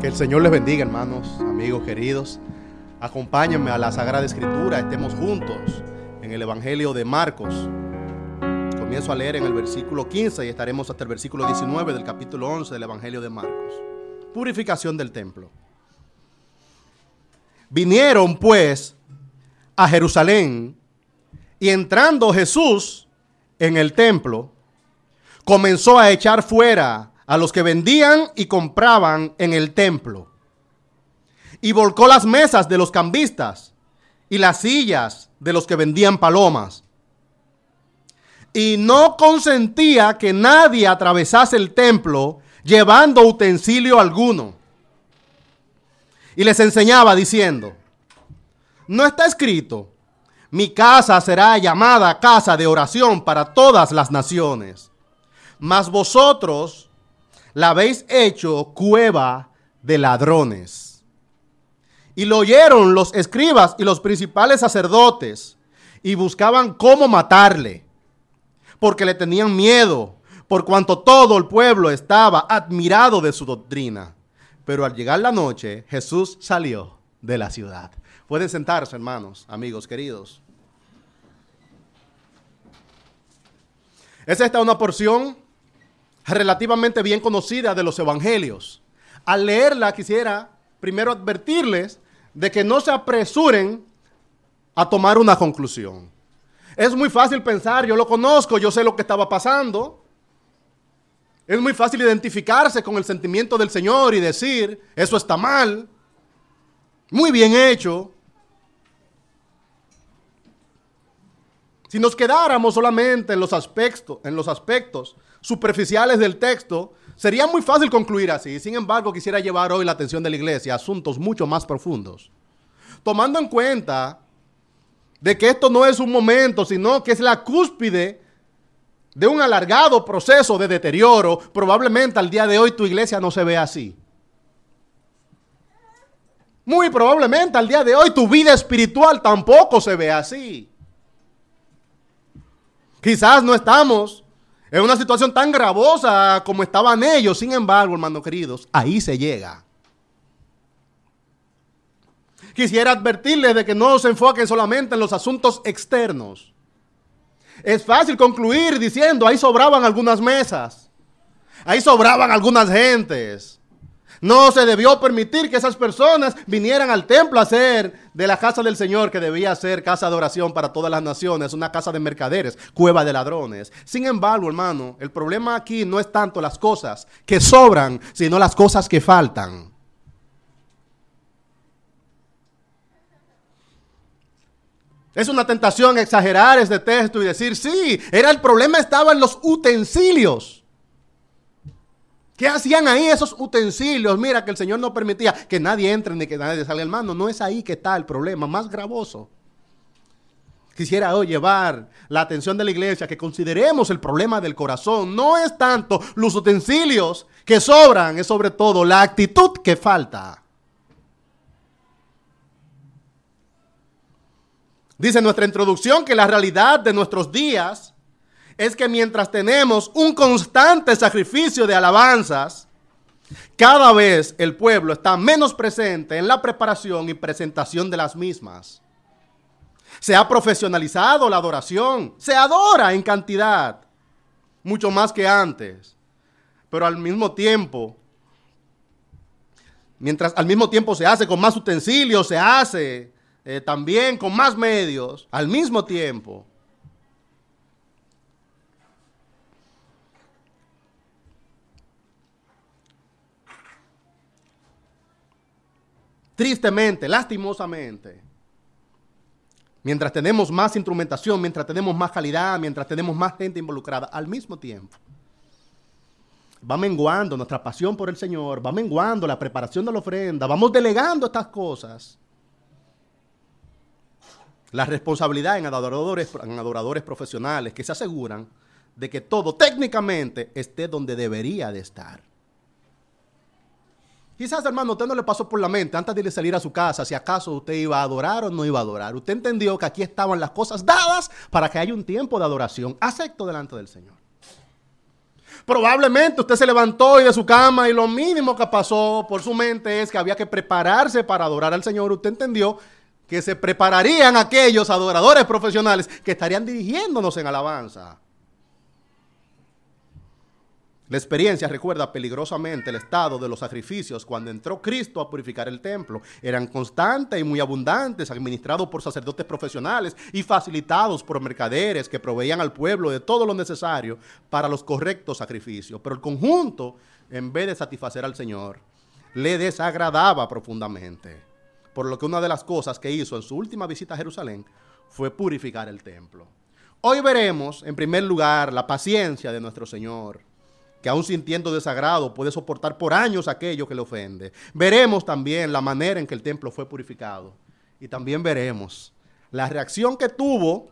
Que el Señor les bendiga, hermanos, amigos queridos. Acompáñenme a la Sagrada Escritura, estemos juntos en el Evangelio de Marcos. Comienzo a leer en el versículo 15 y estaremos hasta el versículo 19 del capítulo 11 del Evangelio de Marcos. Purificación del templo. Vinieron pues a Jerusalén y entrando Jesús en el templo, comenzó a echar fuera a los que vendían y compraban en el templo. Y volcó las mesas de los cambistas y las sillas de los que vendían palomas. Y no consentía que nadie atravesase el templo llevando utensilio alguno. Y les enseñaba diciendo, no está escrito, mi casa será llamada casa de oración para todas las naciones. Mas vosotros la habéis hecho cueva de ladrones. Y lo oyeron los escribas y los principales sacerdotes y buscaban cómo matarle, porque le tenían miedo, por cuanto todo el pueblo estaba admirado de su doctrina. Pero al llegar la noche, Jesús salió de la ciudad. Pueden sentarse, hermanos, amigos queridos. Es esta una porción relativamente bien conocida de los evangelios. Al leerla quisiera primero advertirles de que no se apresuren a tomar una conclusión. Es muy fácil pensar, yo lo conozco, yo sé lo que estaba pasando. Es muy fácil identificarse con el sentimiento del Señor y decir, eso está mal, muy bien hecho. Si nos quedáramos solamente en los aspectos, en los aspectos superficiales del texto, sería muy fácil concluir así. Sin embargo, quisiera llevar hoy la atención de la iglesia a asuntos mucho más profundos. Tomando en cuenta de que esto no es un momento, sino que es la cúspide de un alargado proceso de deterioro, probablemente al día de hoy tu iglesia no se ve así. Muy probablemente al día de hoy tu vida espiritual tampoco se ve así. Quizás no estamos es una situación tan gravosa como estaban ellos. Sin embargo, hermanos queridos, ahí se llega. Quisiera advertirles de que no se enfoquen solamente en los asuntos externos. Es fácil concluir diciendo, ahí sobraban algunas mesas. Ahí sobraban algunas gentes. No se debió permitir que esas personas vinieran al templo a hacer de la casa del Señor, que debía ser casa de oración para todas las naciones, una casa de mercaderes, cueva de ladrones. Sin embargo, hermano, el problema aquí no es tanto las cosas que sobran, sino las cosas que faltan. Es una tentación exagerar este texto y decir, sí, era el problema estaba en los utensilios. ¿Qué hacían ahí esos utensilios? Mira que el Señor no permitía que nadie entre ni que nadie salga hermano. No es ahí que está el problema, más gravoso. Quisiera hoy llevar la atención de la iglesia que consideremos el problema del corazón. No es tanto los utensilios que sobran, es sobre todo la actitud que falta. Dice nuestra introducción que la realidad de nuestros días es que mientras tenemos un constante sacrificio de alabanzas, cada vez el pueblo está menos presente en la preparación y presentación de las mismas. Se ha profesionalizado la adoración, se adora en cantidad, mucho más que antes, pero al mismo tiempo, mientras al mismo tiempo se hace con más utensilios, se hace eh, también con más medios, al mismo tiempo, Tristemente, lastimosamente, mientras tenemos más instrumentación, mientras tenemos más calidad, mientras tenemos más gente involucrada, al mismo tiempo, va menguando nuestra pasión por el Señor, va menguando la preparación de la ofrenda, vamos delegando estas cosas. La responsabilidad en adoradores, en adoradores profesionales que se aseguran de que todo técnicamente esté donde debería de estar. Quizás, hermano, usted no le pasó por la mente antes de salir a su casa si acaso usted iba a adorar o no iba a adorar. Usted entendió que aquí estaban las cosas dadas para que haya un tiempo de adoración acepto delante del Señor. Probablemente usted se levantó y de su cama y lo mínimo que pasó por su mente es que había que prepararse para adorar al Señor. Usted entendió que se prepararían aquellos adoradores profesionales que estarían dirigiéndonos en alabanza. La experiencia recuerda peligrosamente el estado de los sacrificios cuando entró Cristo a purificar el templo. Eran constantes y muy abundantes, administrados por sacerdotes profesionales y facilitados por mercaderes que proveían al pueblo de todo lo necesario para los correctos sacrificios. Pero el conjunto, en vez de satisfacer al Señor, le desagradaba profundamente. Por lo que una de las cosas que hizo en su última visita a Jerusalén fue purificar el templo. Hoy veremos, en primer lugar, la paciencia de nuestro Señor que aún sintiendo desagrado puede soportar por años aquello que le ofende. Veremos también la manera en que el templo fue purificado. Y también veremos la reacción que tuvo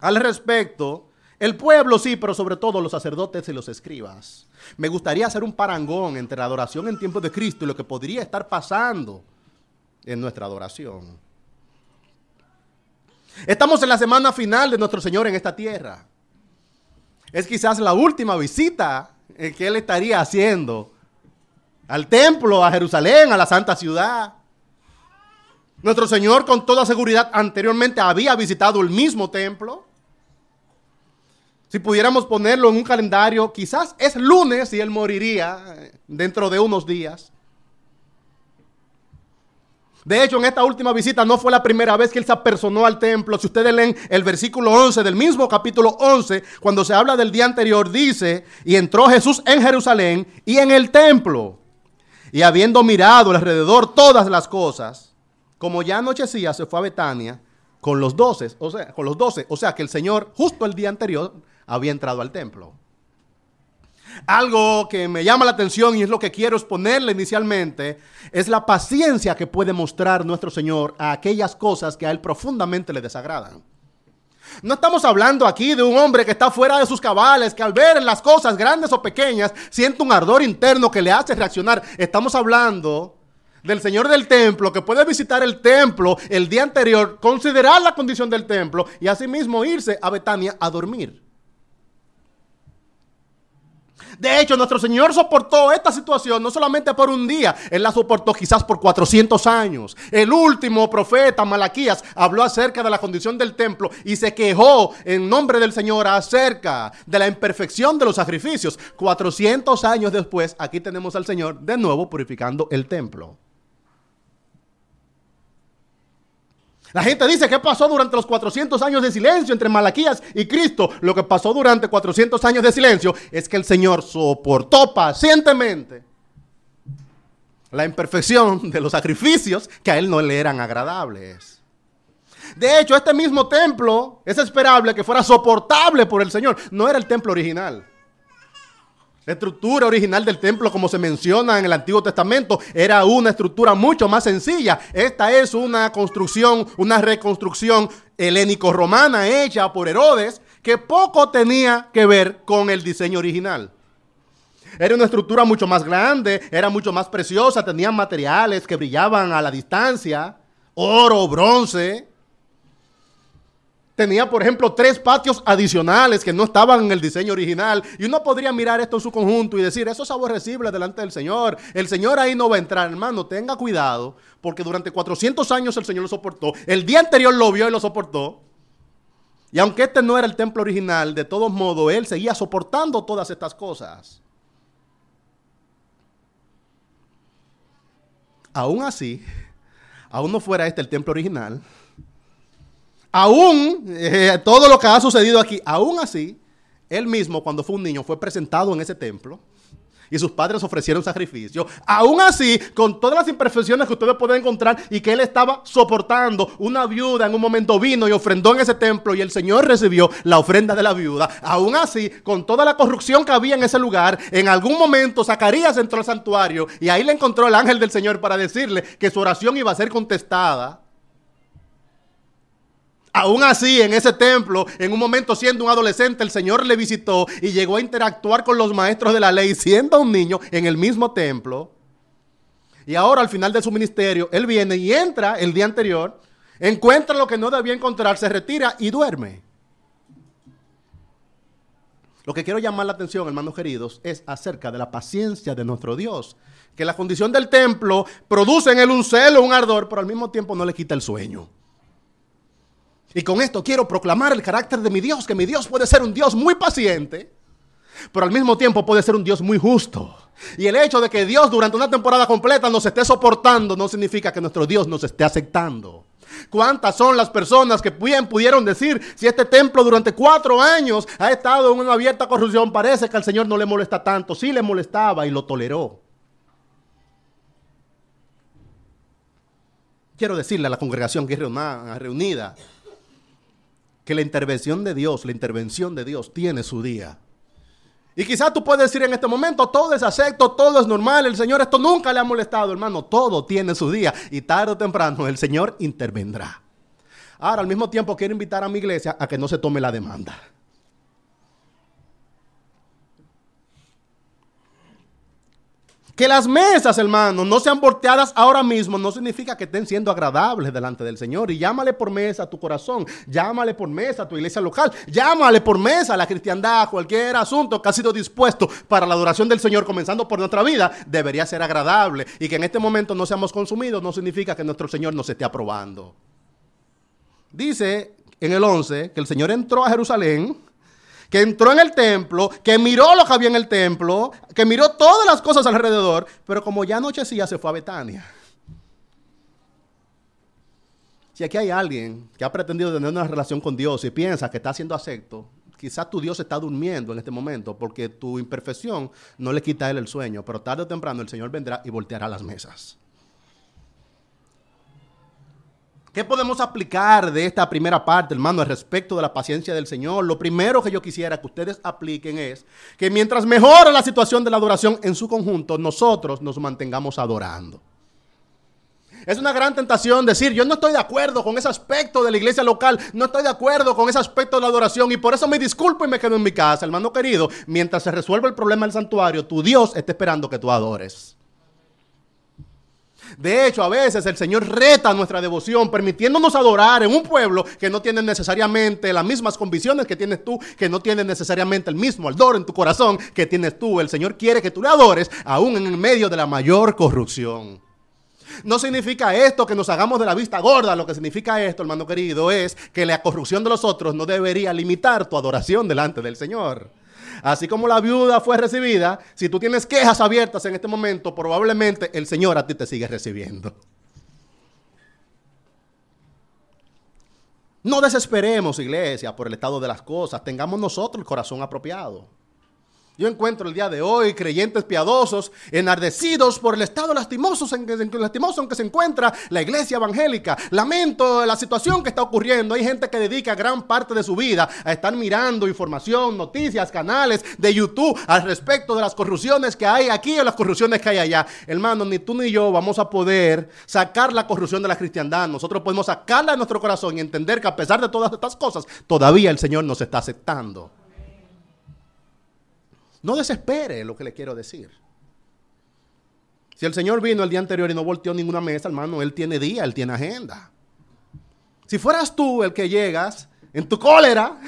al respecto el pueblo sí, pero sobre todo los sacerdotes y los escribas. Me gustaría hacer un parangón entre la adoración en tiempos de Cristo y lo que podría estar pasando en nuestra adoración. Estamos en la semana final de nuestro Señor en esta tierra. Es quizás la última visita que él estaría haciendo al templo, a Jerusalén, a la santa ciudad. Nuestro Señor con toda seguridad anteriormente había visitado el mismo templo. Si pudiéramos ponerlo en un calendario, quizás es lunes y él moriría dentro de unos días. De hecho, en esta última visita no fue la primera vez que él se apersonó al templo. Si ustedes leen el versículo 11 del mismo capítulo 11, cuando se habla del día anterior, dice, y entró Jesús en Jerusalén y en el templo. Y habiendo mirado alrededor todas las cosas, como ya anochecía, se fue a Betania con los doce, o sea, con los doce, o sea que el Señor justo el día anterior había entrado al templo. Algo que me llama la atención y es lo que quiero exponerle inicialmente, es la paciencia que puede mostrar nuestro Señor a aquellas cosas que a Él profundamente le desagradan. No estamos hablando aquí de un hombre que está fuera de sus cabales, que al ver las cosas grandes o pequeñas siente un ardor interno que le hace reaccionar. Estamos hablando del Señor del templo que puede visitar el templo el día anterior, considerar la condición del templo y asimismo irse a Betania a dormir. De hecho, nuestro Señor soportó esta situación no solamente por un día, Él la soportó quizás por 400 años. El último profeta, Malaquías, habló acerca de la condición del templo y se quejó en nombre del Señor acerca de la imperfección de los sacrificios. 400 años después, aquí tenemos al Señor de nuevo purificando el templo. La gente dice, ¿qué pasó durante los 400 años de silencio entre Malaquías y Cristo? Lo que pasó durante 400 años de silencio es que el Señor soportó pacientemente la imperfección de los sacrificios que a Él no le eran agradables. De hecho, este mismo templo es esperable que fuera soportable por el Señor. No era el templo original. La estructura original del templo, como se menciona en el Antiguo Testamento, era una estructura mucho más sencilla. Esta es una construcción, una reconstrucción helénico-romana hecha por Herodes, que poco tenía que ver con el diseño original. Era una estructura mucho más grande, era mucho más preciosa, tenía materiales que brillaban a la distancia, oro, bronce. Tenía, por ejemplo, tres patios adicionales que no estaban en el diseño original. Y uno podría mirar esto en su conjunto y decir, eso es aborrecible delante del Señor. El Señor ahí no va a entrar, hermano, tenga cuidado, porque durante 400 años el Señor lo soportó. El día anterior lo vio y lo soportó. Y aunque este no era el templo original, de todos modos, Él seguía soportando todas estas cosas. Aún así, aún no fuera este el templo original, aún eh, todo lo que ha sucedido aquí, aún así, él mismo cuando fue un niño fue presentado en ese templo y sus padres ofrecieron sacrificio. Aún así, con todas las imperfecciones que ustedes pueden encontrar y que él estaba soportando, una viuda en un momento vino y ofrendó en ese templo y el Señor recibió la ofrenda de la viuda. Aún así, con toda la corrupción que había en ese lugar, en algún momento Zacarías entró al santuario y ahí le encontró el ángel del Señor para decirle que su oración iba a ser contestada. Aún así, en ese templo, en un momento siendo un adolescente, el Señor le visitó y llegó a interactuar con los maestros de la ley siendo un niño en el mismo templo. Y ahora al final de su ministerio, él viene y entra el día anterior, encuentra lo que no debía encontrar, se retira y duerme. Lo que quiero llamar la atención, hermanos queridos, es acerca de la paciencia de nuestro Dios. Que la condición del templo produce en él un celo, un ardor, pero al mismo tiempo no le quita el sueño. Y con esto quiero proclamar el carácter de mi Dios, que mi Dios puede ser un Dios muy paciente, pero al mismo tiempo puede ser un Dios muy justo. Y el hecho de que Dios durante una temporada completa nos esté soportando no significa que nuestro Dios nos esté aceptando. ¿Cuántas son las personas que bien pudieron decir si este templo durante cuatro años ha estado en una abierta corrupción? Parece que al Señor no le molesta tanto. Sí le molestaba y lo toleró. Quiero decirle a la congregación que es reunida que la intervención de Dios, la intervención de Dios tiene su día. Y quizás tú puedes decir en este momento, todo es acepto, todo es normal, el Señor esto nunca le ha molestado, hermano, todo tiene su día y tarde o temprano el Señor intervendrá. Ahora, al mismo tiempo, quiero invitar a mi iglesia a que no se tome la demanda. Que las mesas, hermano, no sean volteadas ahora mismo no significa que estén siendo agradables delante del Señor. Y llámale por mesa a tu corazón, llámale por mesa a tu iglesia local, llámale por mesa a la cristiandad, cualquier asunto que ha sido dispuesto para la adoración del Señor, comenzando por nuestra vida, debería ser agradable. Y que en este momento no seamos consumidos no significa que nuestro Señor nos esté aprobando. Dice en el 11 que el Señor entró a Jerusalén que entró en el templo, que miró lo que había en el templo, que miró todas las cosas alrededor, pero como ya anochecía se fue a Betania. Si aquí hay alguien que ha pretendido tener una relación con Dios y piensa que está siendo acepto, quizás tu Dios está durmiendo en este momento porque tu imperfección no le quita a él el sueño, pero tarde o temprano el Señor vendrá y volteará las mesas. ¿Qué podemos aplicar de esta primera parte, hermano, al respecto de la paciencia del Señor? Lo primero que yo quisiera que ustedes apliquen es que mientras mejora la situación de la adoración en su conjunto, nosotros nos mantengamos adorando. Es una gran tentación decir, yo no estoy de acuerdo con ese aspecto de la iglesia local, no estoy de acuerdo con ese aspecto de la adoración y por eso me disculpo y me quedo en mi casa, hermano querido. Mientras se resuelve el problema del santuario, tu Dios está esperando que tú adores. De hecho, a veces el Señor reta nuestra devoción, permitiéndonos adorar en un pueblo que no tiene necesariamente las mismas convicciones que tienes tú, que no tiene necesariamente el mismo ardor en tu corazón que tienes tú. El Señor quiere que tú le adores aún en medio de la mayor corrupción. No significa esto que nos hagamos de la vista gorda. Lo que significa esto, hermano querido, es que la corrupción de los otros no debería limitar tu adoración delante del Señor. Así como la viuda fue recibida, si tú tienes quejas abiertas en este momento, probablemente el Señor a ti te sigue recibiendo. No desesperemos, iglesia, por el estado de las cosas. Tengamos nosotros el corazón apropiado. Yo encuentro el día de hoy creyentes piadosos, enardecidos por el estado lastimoso en, que, lastimoso en que se encuentra la iglesia evangélica. Lamento la situación que está ocurriendo. Hay gente que dedica gran parte de su vida a estar mirando información, noticias, canales de YouTube al respecto de las corrupciones que hay aquí o las corrupciones que hay allá. Hermano, ni tú ni yo vamos a poder sacar la corrupción de la cristiandad. Nosotros podemos sacarla de nuestro corazón y entender que a pesar de todas estas cosas, todavía el Señor nos está aceptando. No desespere lo que le quiero decir. Si el Señor vino el día anterior y no volteó ninguna mesa, hermano, Él tiene día, Él tiene agenda. Si fueras tú el que llegas en tu cólera,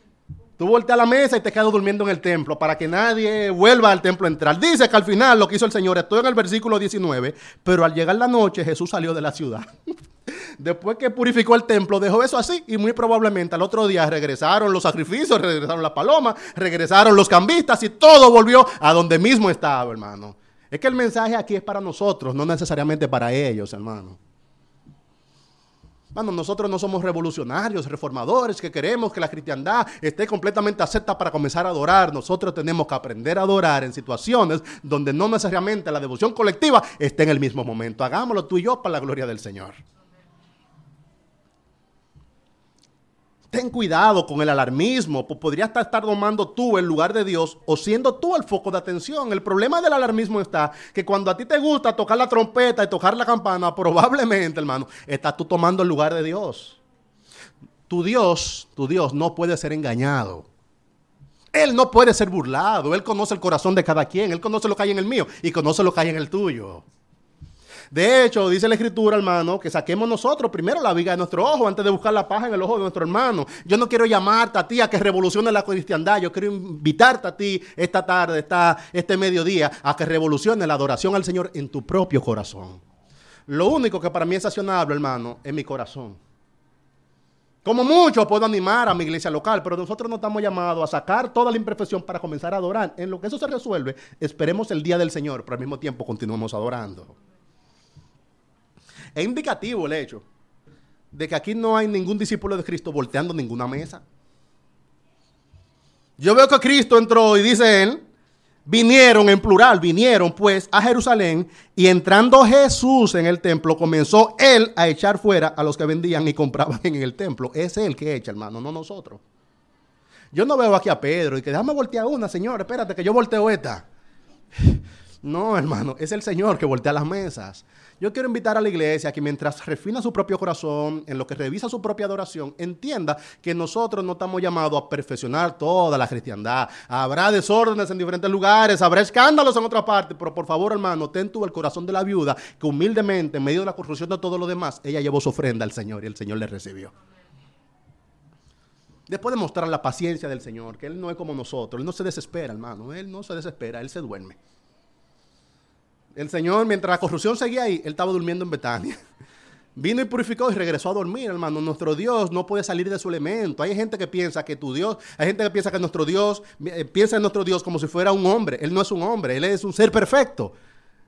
tú volteas a la mesa y te quedas durmiendo en el templo para que nadie vuelva al templo a entrar. Dice que al final lo que hizo el Señor, estoy en el versículo 19, pero al llegar la noche Jesús salió de la ciudad. Después que purificó el templo, dejó eso así y muy probablemente al otro día regresaron los sacrificios, regresaron las palomas, regresaron los cambistas y todo volvió a donde mismo estaba, hermano. Es que el mensaje aquí es para nosotros, no necesariamente para ellos, hermano. Hermano, nosotros no somos revolucionarios, reformadores, que queremos que la cristiandad esté completamente acepta para comenzar a adorar. Nosotros tenemos que aprender a adorar en situaciones donde no necesariamente la devoción colectiva esté en el mismo momento. Hagámoslo tú y yo para la gloria del Señor. Ten cuidado con el alarmismo, podría estar tomando tú el lugar de Dios o siendo tú el foco de atención. El problema del alarmismo está que cuando a ti te gusta tocar la trompeta y tocar la campana, probablemente, hermano, estás tú tomando el lugar de Dios. Tu Dios, tu Dios no puede ser engañado. Él no puede ser burlado. Él conoce el corazón de cada quien. Él conoce lo que hay en el mío y conoce lo que hay en el tuyo. De hecho, dice la escritura, hermano, que saquemos nosotros primero la viga de nuestro ojo antes de buscar la paja en el ojo de nuestro hermano. Yo no quiero llamarte a ti a que revolucione la cristiandad. Yo quiero invitarte a ti esta tarde, esta, este mediodía, a que revolucione la adoración al Señor en tu propio corazón. Lo único que para mí es accionable, hermano, es mi corazón. Como mucho puedo animar a mi iglesia local, pero nosotros no estamos llamados a sacar toda la imperfección para comenzar a adorar. En lo que eso se resuelve, esperemos el día del Señor, pero al mismo tiempo continuemos adorando. Es indicativo el hecho de que aquí no hay ningún discípulo de Cristo volteando ninguna mesa. Yo veo que Cristo entró y dice él, Vinieron en plural, vinieron pues a Jerusalén y entrando Jesús en el templo comenzó él a echar fuera a los que vendían y compraban en el templo. Es él que echa, hermano, no nosotros. Yo no veo aquí a Pedro y que déjame voltear una, señor, espérate que yo volteo esta. No, hermano, es el Señor que voltea las mesas. Yo quiero invitar a la iglesia que mientras refina su propio corazón, en lo que revisa su propia adoración, entienda que nosotros no estamos llamados a perfeccionar toda la cristiandad. Habrá desórdenes en diferentes lugares, habrá escándalos en otra parte, pero por favor, hermano, ten tú el corazón de la viuda que humildemente, en medio de la corrupción de todo lo demás, ella llevó su ofrenda al Señor y el Señor le recibió. Después de mostrar la paciencia del Señor, que Él no es como nosotros, Él no se desespera, hermano, Él no se desespera, Él se duerme. El Señor, mientras la corrupción seguía ahí, Él estaba durmiendo en Betania. Vino y purificó y regresó a dormir, hermano. Nuestro Dios no puede salir de su elemento. Hay gente que piensa que tu Dios, hay gente que piensa que nuestro Dios, eh, piensa en nuestro Dios como si fuera un hombre. Él no es un hombre, Él es un ser perfecto.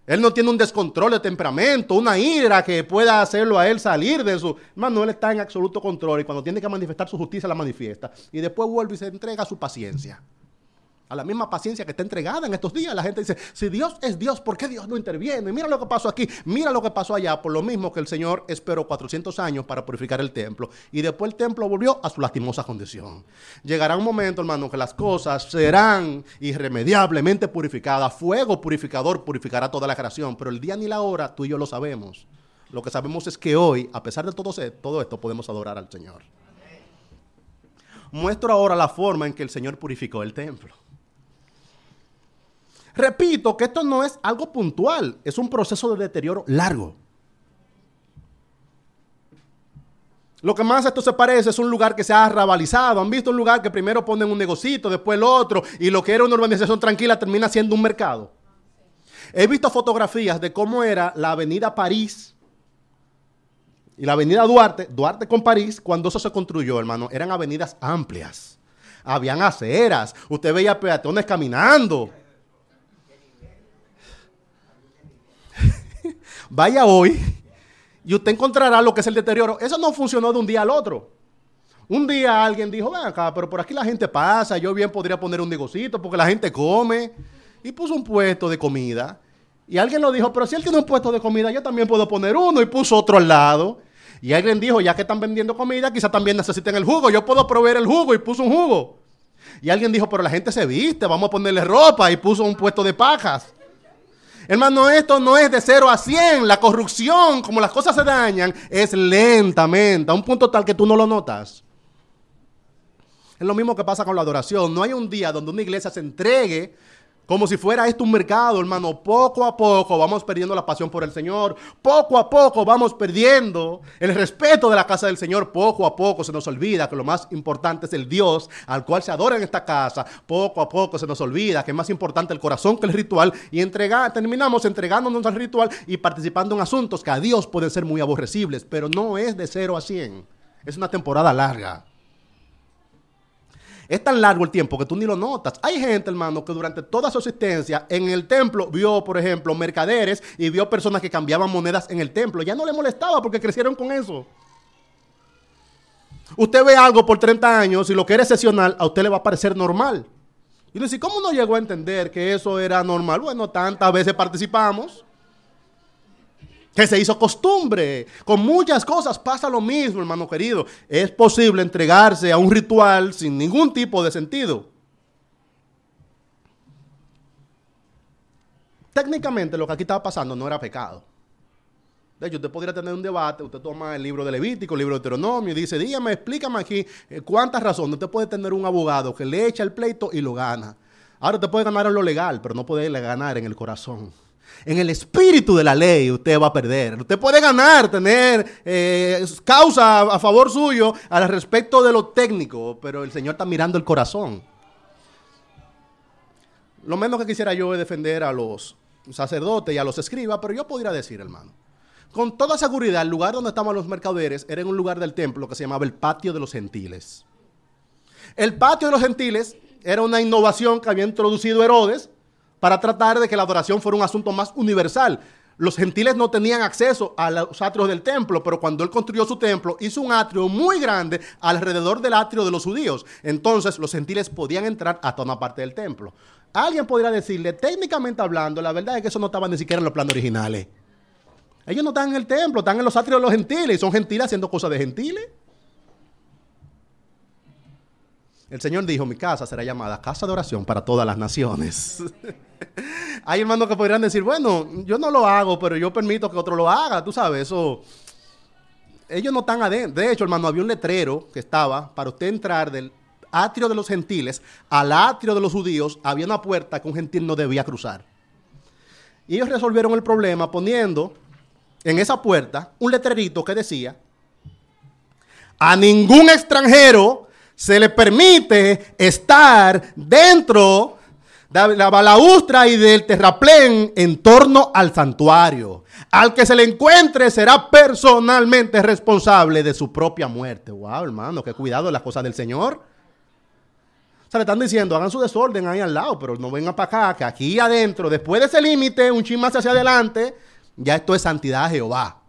Él no tiene un descontrol de temperamento, una ira que pueda hacerlo a él salir de su... Hermano, él está en absoluto control y cuando tiene que manifestar su justicia la manifiesta. Y después vuelve y se entrega a su paciencia a la misma paciencia que está entregada en estos días. La gente dice, si Dios es Dios, ¿por qué Dios no interviene? Mira lo que pasó aquí, mira lo que pasó allá, por lo mismo que el Señor esperó 400 años para purificar el templo y después el templo volvió a su lastimosa condición. Llegará un momento, hermano, que las cosas serán irremediablemente purificadas. Fuego purificador purificará toda la creación, pero el día ni la hora tú y yo lo sabemos. Lo que sabemos es que hoy, a pesar de todo, todo esto, podemos adorar al Señor. Muestro ahora la forma en que el Señor purificó el templo. Repito que esto no es algo puntual, es un proceso de deterioro largo. Lo que más a esto se parece es un lugar que se ha arrabalizado. Han visto un lugar que primero ponen un negocito, después el otro, y lo que era una urbanización tranquila termina siendo un mercado. He visto fotografías de cómo era la avenida París y la avenida Duarte, Duarte con París, cuando eso se construyó, hermano. Eran avenidas amplias. Habían aceras. Usted veía peatones caminando. Vaya hoy y usted encontrará lo que es el deterioro. Eso no funcionó de un día al otro. Un día alguien dijo, ven acá, pero por aquí la gente pasa, yo bien podría poner un negocito porque la gente come. Y puso un puesto de comida. Y alguien lo dijo, pero si él tiene un puesto de comida, yo también puedo poner uno y puso otro al lado. Y alguien dijo, ya que están vendiendo comida, quizá también necesiten el jugo, yo puedo proveer el jugo y puso un jugo. Y alguien dijo, pero la gente se viste, vamos a ponerle ropa y puso un puesto de pajas. Hermano, esto no es de 0 a 100. La corrupción, como las cosas se dañan, es lentamente, a un punto tal que tú no lo notas. Es lo mismo que pasa con la adoración. No hay un día donde una iglesia se entregue como si fuera esto un mercado, hermano. Poco a poco vamos perdiendo la pasión por el Señor. Poco a poco vamos perdiendo el respeto de la casa del Señor. Poco a poco se nos olvida que lo más importante es el Dios al cual se adora en esta casa. Poco a poco se nos olvida que es más importante el corazón que el ritual. Y terminamos entregándonos al ritual y participando en asuntos que a Dios pueden ser muy aborrecibles. Pero no es de 0 a 100. Es una temporada larga. Es tan largo el tiempo que tú ni lo notas. Hay gente, hermano, que durante toda su existencia en el templo vio, por ejemplo, mercaderes y vio personas que cambiaban monedas en el templo. Ya no le molestaba porque crecieron con eso. Usted ve algo por 30 años y lo que era excepcional, a usted le va a parecer normal. Y le dice, ¿cómo no llegó a entender que eso era normal? Bueno, tantas veces participamos que se hizo costumbre. Con muchas cosas pasa lo mismo, hermano querido. Es posible entregarse a un ritual sin ningún tipo de sentido. Técnicamente lo que aquí estaba pasando no era pecado. De hecho, usted podría tener un debate, usted toma el libro de Levítico, el libro de Deuteronomio y dice, dígame, explícame aquí eh, cuántas razones. Usted puede tener un abogado que le echa el pleito y lo gana. Ahora usted puede ganar en lo legal, pero no puede ganar en el corazón. En el espíritu de la ley usted va a perder. Usted puede ganar, tener eh, causa a favor suyo al respecto de lo técnico, pero el Señor está mirando el corazón. Lo menos que quisiera yo es defender a los sacerdotes y a los escribas, pero yo podría decir, hermano, con toda seguridad, el lugar donde estaban los mercaderes era en un lugar del templo que se llamaba el patio de los gentiles. El patio de los gentiles era una innovación que había introducido Herodes para tratar de que la adoración fuera un asunto más universal. Los gentiles no tenían acceso a los atrios del templo, pero cuando él construyó su templo, hizo un atrio muy grande alrededor del atrio de los judíos. Entonces los gentiles podían entrar a toda parte del templo. Alguien podría decirle, técnicamente hablando, la verdad es que eso no estaba ni siquiera en los planos originales. Ellos no están en el templo, están en los atrios de los gentiles y son gentiles haciendo cosas de gentiles. El Señor dijo, mi casa será llamada casa de oración para todas las naciones. Hay hermanos que podrían decir, bueno, yo no lo hago, pero yo permito que otro lo haga, tú sabes, eso... Ellos no están adentro. De hecho, hermano, había un letrero que estaba para usted entrar del atrio de los gentiles al atrio de los judíos. Había una puerta que un gentil no debía cruzar. Y ellos resolvieron el problema poniendo en esa puerta un letrerito que decía, a ningún extranjero se le permite estar dentro de la balaustra y del terraplén en torno al santuario. Al que se le encuentre será personalmente responsable de su propia muerte. Wow, hermano, qué cuidado de las cosas del Señor. O sea, le están diciendo, hagan su desorden ahí al lado, pero no vengan para acá, que aquí adentro, después de ese límite, un chin más hacia adelante, ya esto es santidad a Jehová.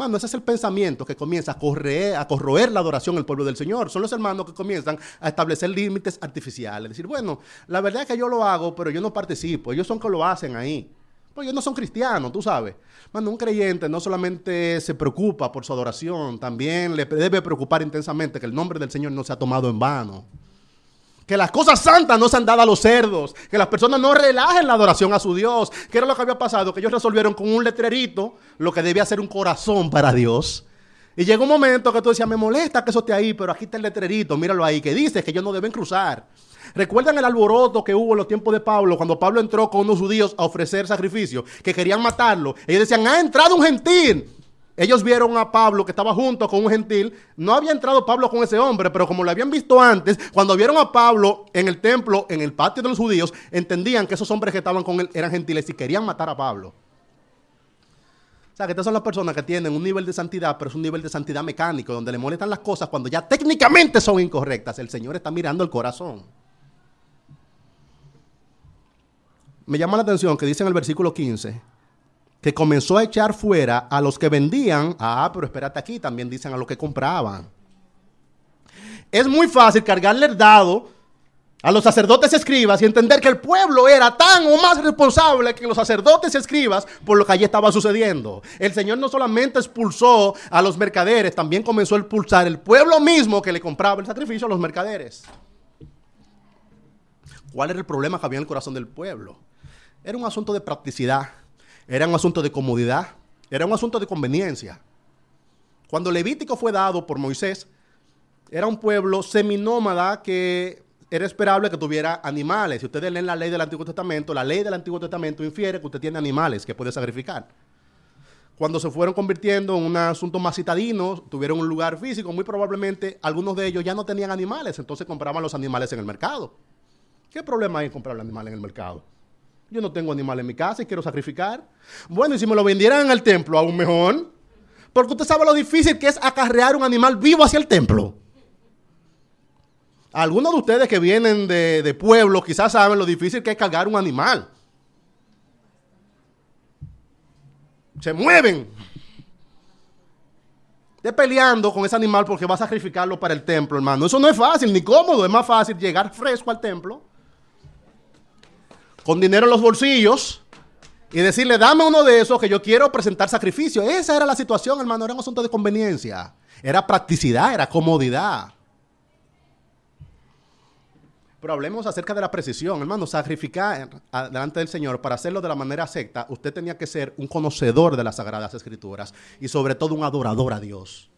Mano, ese es el pensamiento que comienza a, correr, a corroer la adoración del pueblo del Señor. Son los hermanos que comienzan a establecer límites artificiales. Decir, bueno, la verdad es que yo lo hago, pero yo no participo. Ellos son que lo hacen ahí. Pues ellos no son cristianos, tú sabes. Mano, un creyente no solamente se preocupa por su adoración, también le debe preocupar intensamente que el nombre del Señor no sea tomado en vano que las cosas santas no se han dado a los cerdos, que las personas no relajen la adoración a su Dios. ¿Qué era lo que había pasado? Que ellos resolvieron con un letrerito lo que debía ser un corazón para Dios. Y llegó un momento que tú decías, me molesta que eso esté ahí, pero aquí está el letrerito, míralo ahí, que dice que ellos no deben cruzar. ¿Recuerdan el alboroto que hubo en los tiempos de Pablo, cuando Pablo entró con unos judíos a ofrecer sacrificio, que querían matarlo? Ellos decían, ha entrado un gentil. Ellos vieron a Pablo que estaba junto con un gentil. No había entrado Pablo con ese hombre, pero como lo habían visto antes, cuando vieron a Pablo en el templo, en el patio de los judíos, entendían que esos hombres que estaban con él eran gentiles y querían matar a Pablo. O sea, que estas son las personas que tienen un nivel de santidad, pero es un nivel de santidad mecánico, donde le molestan las cosas cuando ya técnicamente son incorrectas. El Señor está mirando el corazón. Me llama la atención que dice en el versículo 15, que comenzó a echar fuera a los que vendían, ah, pero espérate aquí, también dicen a los que compraban. Es muy fácil cargarle el dado a los sacerdotes escribas y entender que el pueblo era tan o más responsable que los sacerdotes escribas por lo que allí estaba sucediendo. El Señor no solamente expulsó a los mercaderes, también comenzó a expulsar el pueblo mismo que le compraba el sacrificio a los mercaderes. ¿Cuál era el problema que había en el corazón del pueblo? Era un asunto de practicidad era un asunto de comodidad, era un asunto de conveniencia. Cuando Levítico fue dado por Moisés, era un pueblo seminómada que era esperable que tuviera animales. Si ustedes leen la ley del Antiguo Testamento, la ley del Antiguo Testamento infiere que usted tiene animales que puede sacrificar. Cuando se fueron convirtiendo en un asunto más citadino, tuvieron un lugar físico, muy probablemente algunos de ellos ya no tenían animales, entonces compraban los animales en el mercado. ¿Qué problema hay en comprar los animales en el mercado? Yo no tengo animal en mi casa y quiero sacrificar. Bueno, y si me lo vendieran en el templo, aún mejor. Porque usted sabe lo difícil que es acarrear un animal vivo hacia el templo. Algunos de ustedes que vienen de, de pueblos quizás saben lo difícil que es cargar un animal. Se mueven. De peleando con ese animal porque va a sacrificarlo para el templo, hermano. Eso no es fácil ni cómodo. Es más fácil llegar fresco al templo con dinero en los bolsillos y decirle, dame uno de esos que yo quiero presentar sacrificio. Esa era la situación, hermano, era un asunto de conveniencia. Era practicidad, era comodidad. Pero hablemos acerca de la precisión, hermano. Sacrificar delante del Señor para hacerlo de la manera secta, usted tenía que ser un conocedor de las Sagradas Escrituras y sobre todo un adorador a Dios.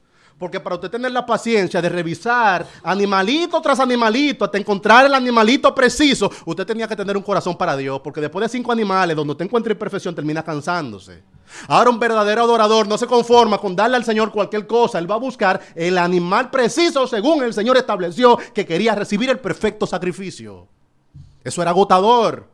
Porque para usted tener la paciencia de revisar animalito tras animalito hasta encontrar el animalito preciso, usted tenía que tener un corazón para Dios. Porque después de cinco animales, donde usted encuentra imperfección, termina cansándose. Ahora un verdadero adorador no se conforma con darle al Señor cualquier cosa. Él va a buscar el animal preciso según el Señor estableció que quería recibir el perfecto sacrificio. Eso era agotador.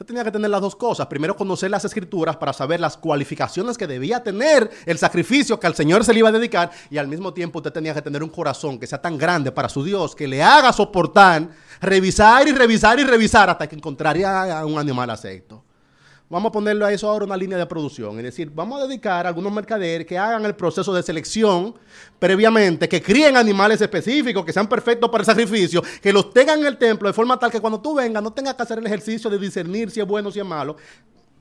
Usted tenía que tener las dos cosas. Primero conocer las escrituras para saber las cualificaciones que debía tener el sacrificio que al Señor se le iba a dedicar. Y al mismo tiempo usted tenía que tener un corazón que sea tan grande para su Dios, que le haga soportar, revisar y revisar y revisar hasta que encontraría un animal acepto. Vamos a ponerlo a eso ahora una línea de producción. Es decir, vamos a dedicar a algunos mercaderes que hagan el proceso de selección previamente, que críen animales específicos, que sean perfectos para el sacrificio, que los tengan en el templo de forma tal que cuando tú vengas no tengas que hacer el ejercicio de discernir si es bueno o si es malo,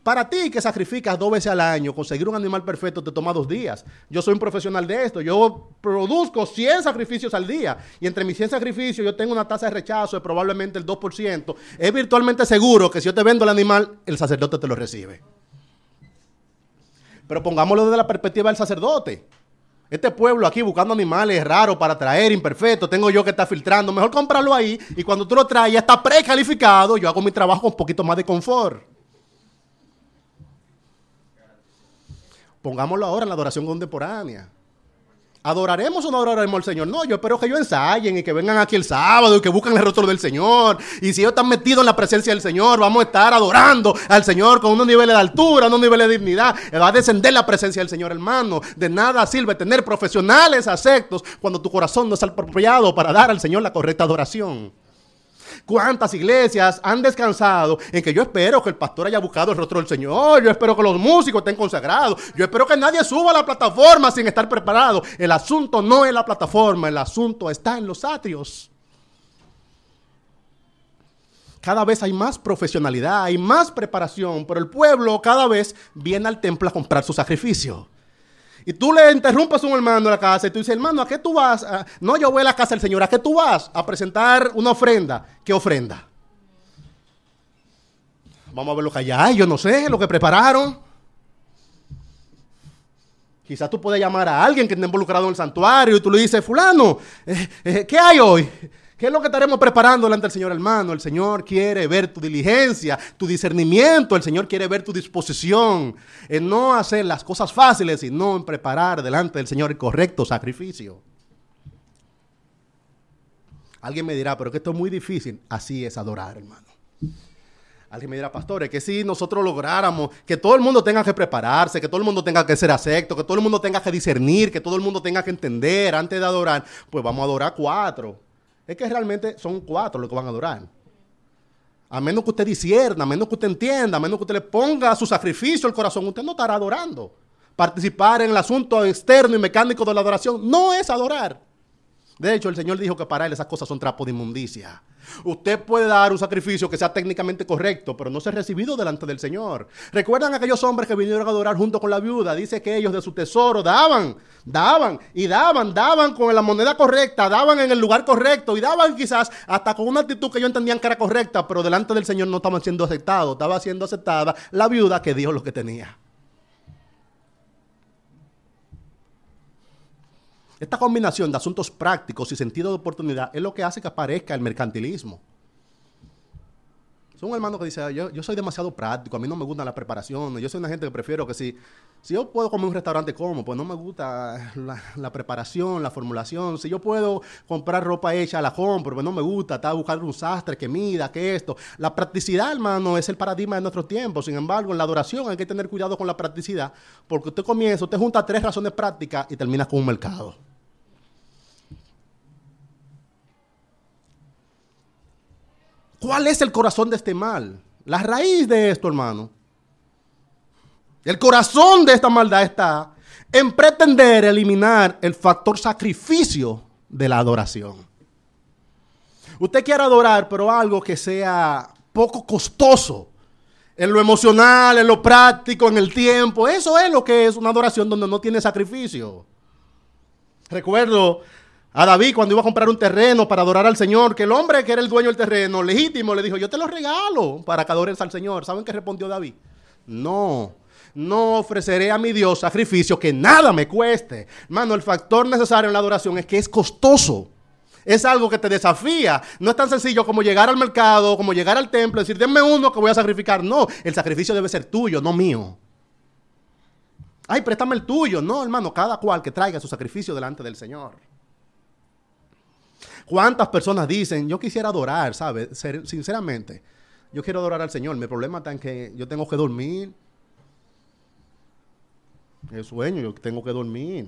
para ti que sacrificas dos veces al año, conseguir un animal perfecto te toma dos días. Yo soy un profesional de esto. Yo produzco 100 sacrificios al día. Y entre mis 100 sacrificios yo tengo una tasa de rechazo de probablemente el 2%. Es virtualmente seguro que si yo te vendo el animal, el sacerdote te lo recibe. Pero pongámoslo desde la perspectiva del sacerdote. Este pueblo aquí buscando animales raros para traer, imperfectos, tengo yo que estar filtrando. Mejor comprarlo ahí y cuando tú lo traes ya está precalificado. Yo hago mi trabajo con un poquito más de confort. Pongámoslo ahora en la adoración contemporánea. ¿Adoraremos o no adoraremos al Señor? No, yo espero que ellos ensayen y que vengan aquí el sábado y que busquen el rostro del Señor. Y si ellos están metidos en la presencia del Señor, vamos a estar adorando al Señor con unos niveles de altura, unos niveles de dignidad. Va a descender la presencia del Señor, hermano. De nada sirve tener profesionales aceptos cuando tu corazón no es apropiado para dar al Señor la correcta adoración. ¿Cuántas iglesias han descansado en que yo espero que el pastor haya buscado el rostro del Señor? Yo espero que los músicos estén consagrados. Yo espero que nadie suba a la plataforma sin estar preparado. El asunto no es la plataforma, el asunto está en los atrios. Cada vez hay más profesionalidad, hay más preparación, pero el pueblo cada vez viene al templo a comprar su sacrificio. Y tú le interrumpes a un hermano en la casa y tú dices, hermano, ¿a qué tú vas? Ah, no, yo voy a la casa del Señor. ¿A qué tú vas? A presentar una ofrenda. ¿Qué ofrenda? Vamos a ver lo que hay. Yo no sé, lo que prepararon. Quizás tú puedes llamar a alguien que esté involucrado en el santuario y tú le dices, fulano, eh, eh, ¿qué hay hoy? ¿Qué es lo que estaremos preparando delante del Señor, hermano? El Señor quiere ver tu diligencia, tu discernimiento. El Señor quiere ver tu disposición en no hacer las cosas fáciles, sino en preparar delante del Señor el correcto sacrificio. Alguien me dirá, pero que esto es muy difícil. Así es adorar, hermano. Alguien me dirá, pastores, que si nosotros lográramos que todo el mundo tenga que prepararse, que todo el mundo tenga que ser acepto, que todo el mundo tenga que discernir, que todo el mundo tenga que entender antes de adorar, pues vamos a adorar cuatro es que realmente son cuatro los que van a adorar. A menos que usted disierna, a menos que usted entienda, a menos que usted le ponga su sacrificio al corazón, usted no estará adorando. Participar en el asunto externo y mecánico de la adoración no es adorar. De hecho, el Señor dijo que para Él esas cosas son trapos de inmundicia. Usted puede dar un sacrificio que sea técnicamente correcto, pero no ser recibido delante del Señor. ¿Recuerdan aquellos hombres que vinieron a adorar junto con la viuda? Dice que ellos de su tesoro daban, daban y daban, daban con la moneda correcta, daban en el lugar correcto y daban quizás hasta con una actitud que ellos entendían que era correcta, pero delante del Señor no estaban siendo aceptados. Estaba siendo aceptada la viuda que dio lo que tenía. Esta combinación de asuntos prácticos y sentido de oportunidad es lo que hace que aparezca el mercantilismo. Es un hermano que dice, yo, soy demasiado práctico, a mí no me gusta la preparación, yo soy una gente que prefiero que si, si yo puedo comer un restaurante como, pues no me gusta la, preparación, la formulación, si yo puedo comprar ropa hecha, la compro, pues no me gusta, está buscando un sastre que mida, que esto. La practicidad, hermano, es el paradigma de nuestro tiempo, sin embargo, en la adoración hay que tener cuidado con la practicidad, porque usted comienza, usted junta tres razones prácticas y termina con un mercado. ¿Cuál es el corazón de este mal? La raíz de esto, hermano. El corazón de esta maldad está en pretender eliminar el factor sacrificio de la adoración. Usted quiere adorar, pero algo que sea poco costoso en lo emocional, en lo práctico, en el tiempo. Eso es lo que es una adoración donde no tiene sacrificio. Recuerdo a David cuando iba a comprar un terreno para adorar al Señor, que el hombre que era el dueño del terreno, legítimo, le dijo, yo te lo regalo para que adores al Señor. ¿Saben qué respondió David? No, no ofreceré a mi Dios sacrificio que nada me cueste. Hermano, el factor necesario en la adoración es que es costoso. Es algo que te desafía. No es tan sencillo como llegar al mercado, como llegar al templo decir, denme uno que voy a sacrificar. No, el sacrificio debe ser tuyo, no mío. Ay, préstame el tuyo. No, hermano, cada cual que traiga su sacrificio delante del Señor. ¿Cuántas personas dicen, yo quisiera adorar, ¿sabes? Sinceramente, yo quiero adorar al Señor. Mi problema está en que yo tengo que dormir. El sueño, yo tengo que dormir.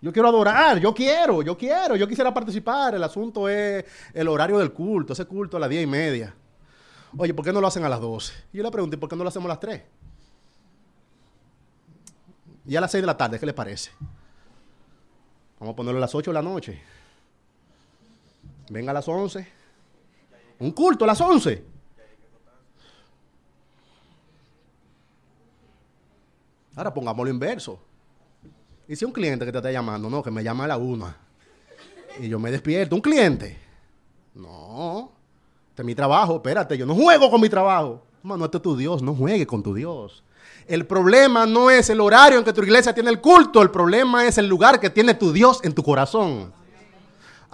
Yo quiero adorar, yo quiero, yo quiero, yo quisiera participar. El asunto es el horario del culto, ese culto a las diez y media. Oye, ¿por qué no lo hacen a las 12? Y yo le pregunté, ¿por qué no lo hacemos a las 3? Y a las 6 de la tarde, ¿qué le parece? Vamos a ponerlo a las 8 de la noche. Venga a las 11. Un culto a las 11. Ahora pongámoslo inverso. Y si un cliente que te está llamando, no, que me llama a la una. Y yo me despierto, un cliente. No, este es mi trabajo, espérate, yo no juego con mi trabajo. Hermano, este es tu Dios, no juegue con tu Dios. El problema no es el horario en que tu iglesia tiene el culto, el problema es el lugar que tiene tu Dios en tu corazón.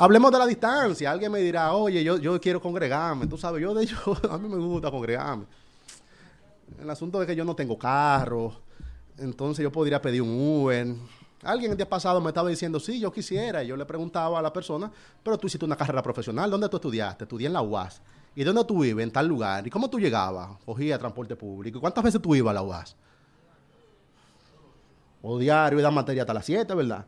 Hablemos de la distancia. Alguien me dirá, oye, yo, quiero congregarme. Tú sabes, yo de hecho, a mí me gusta congregarme. El asunto de que yo no tengo carro, entonces yo podría pedir un Uber. Alguien el día pasado me estaba diciendo, sí, yo quisiera. Y yo le preguntaba a la persona, pero tú hiciste una carrera profesional, ¿dónde tú estudiaste? Estudié en la UAS. ¿Y dónde tú vives? En tal lugar. ¿Y cómo tú llegabas? Cogía transporte público. ¿Y cuántas veces tú ibas a la UAS? O diario y da materia hasta las 7, ¿verdad?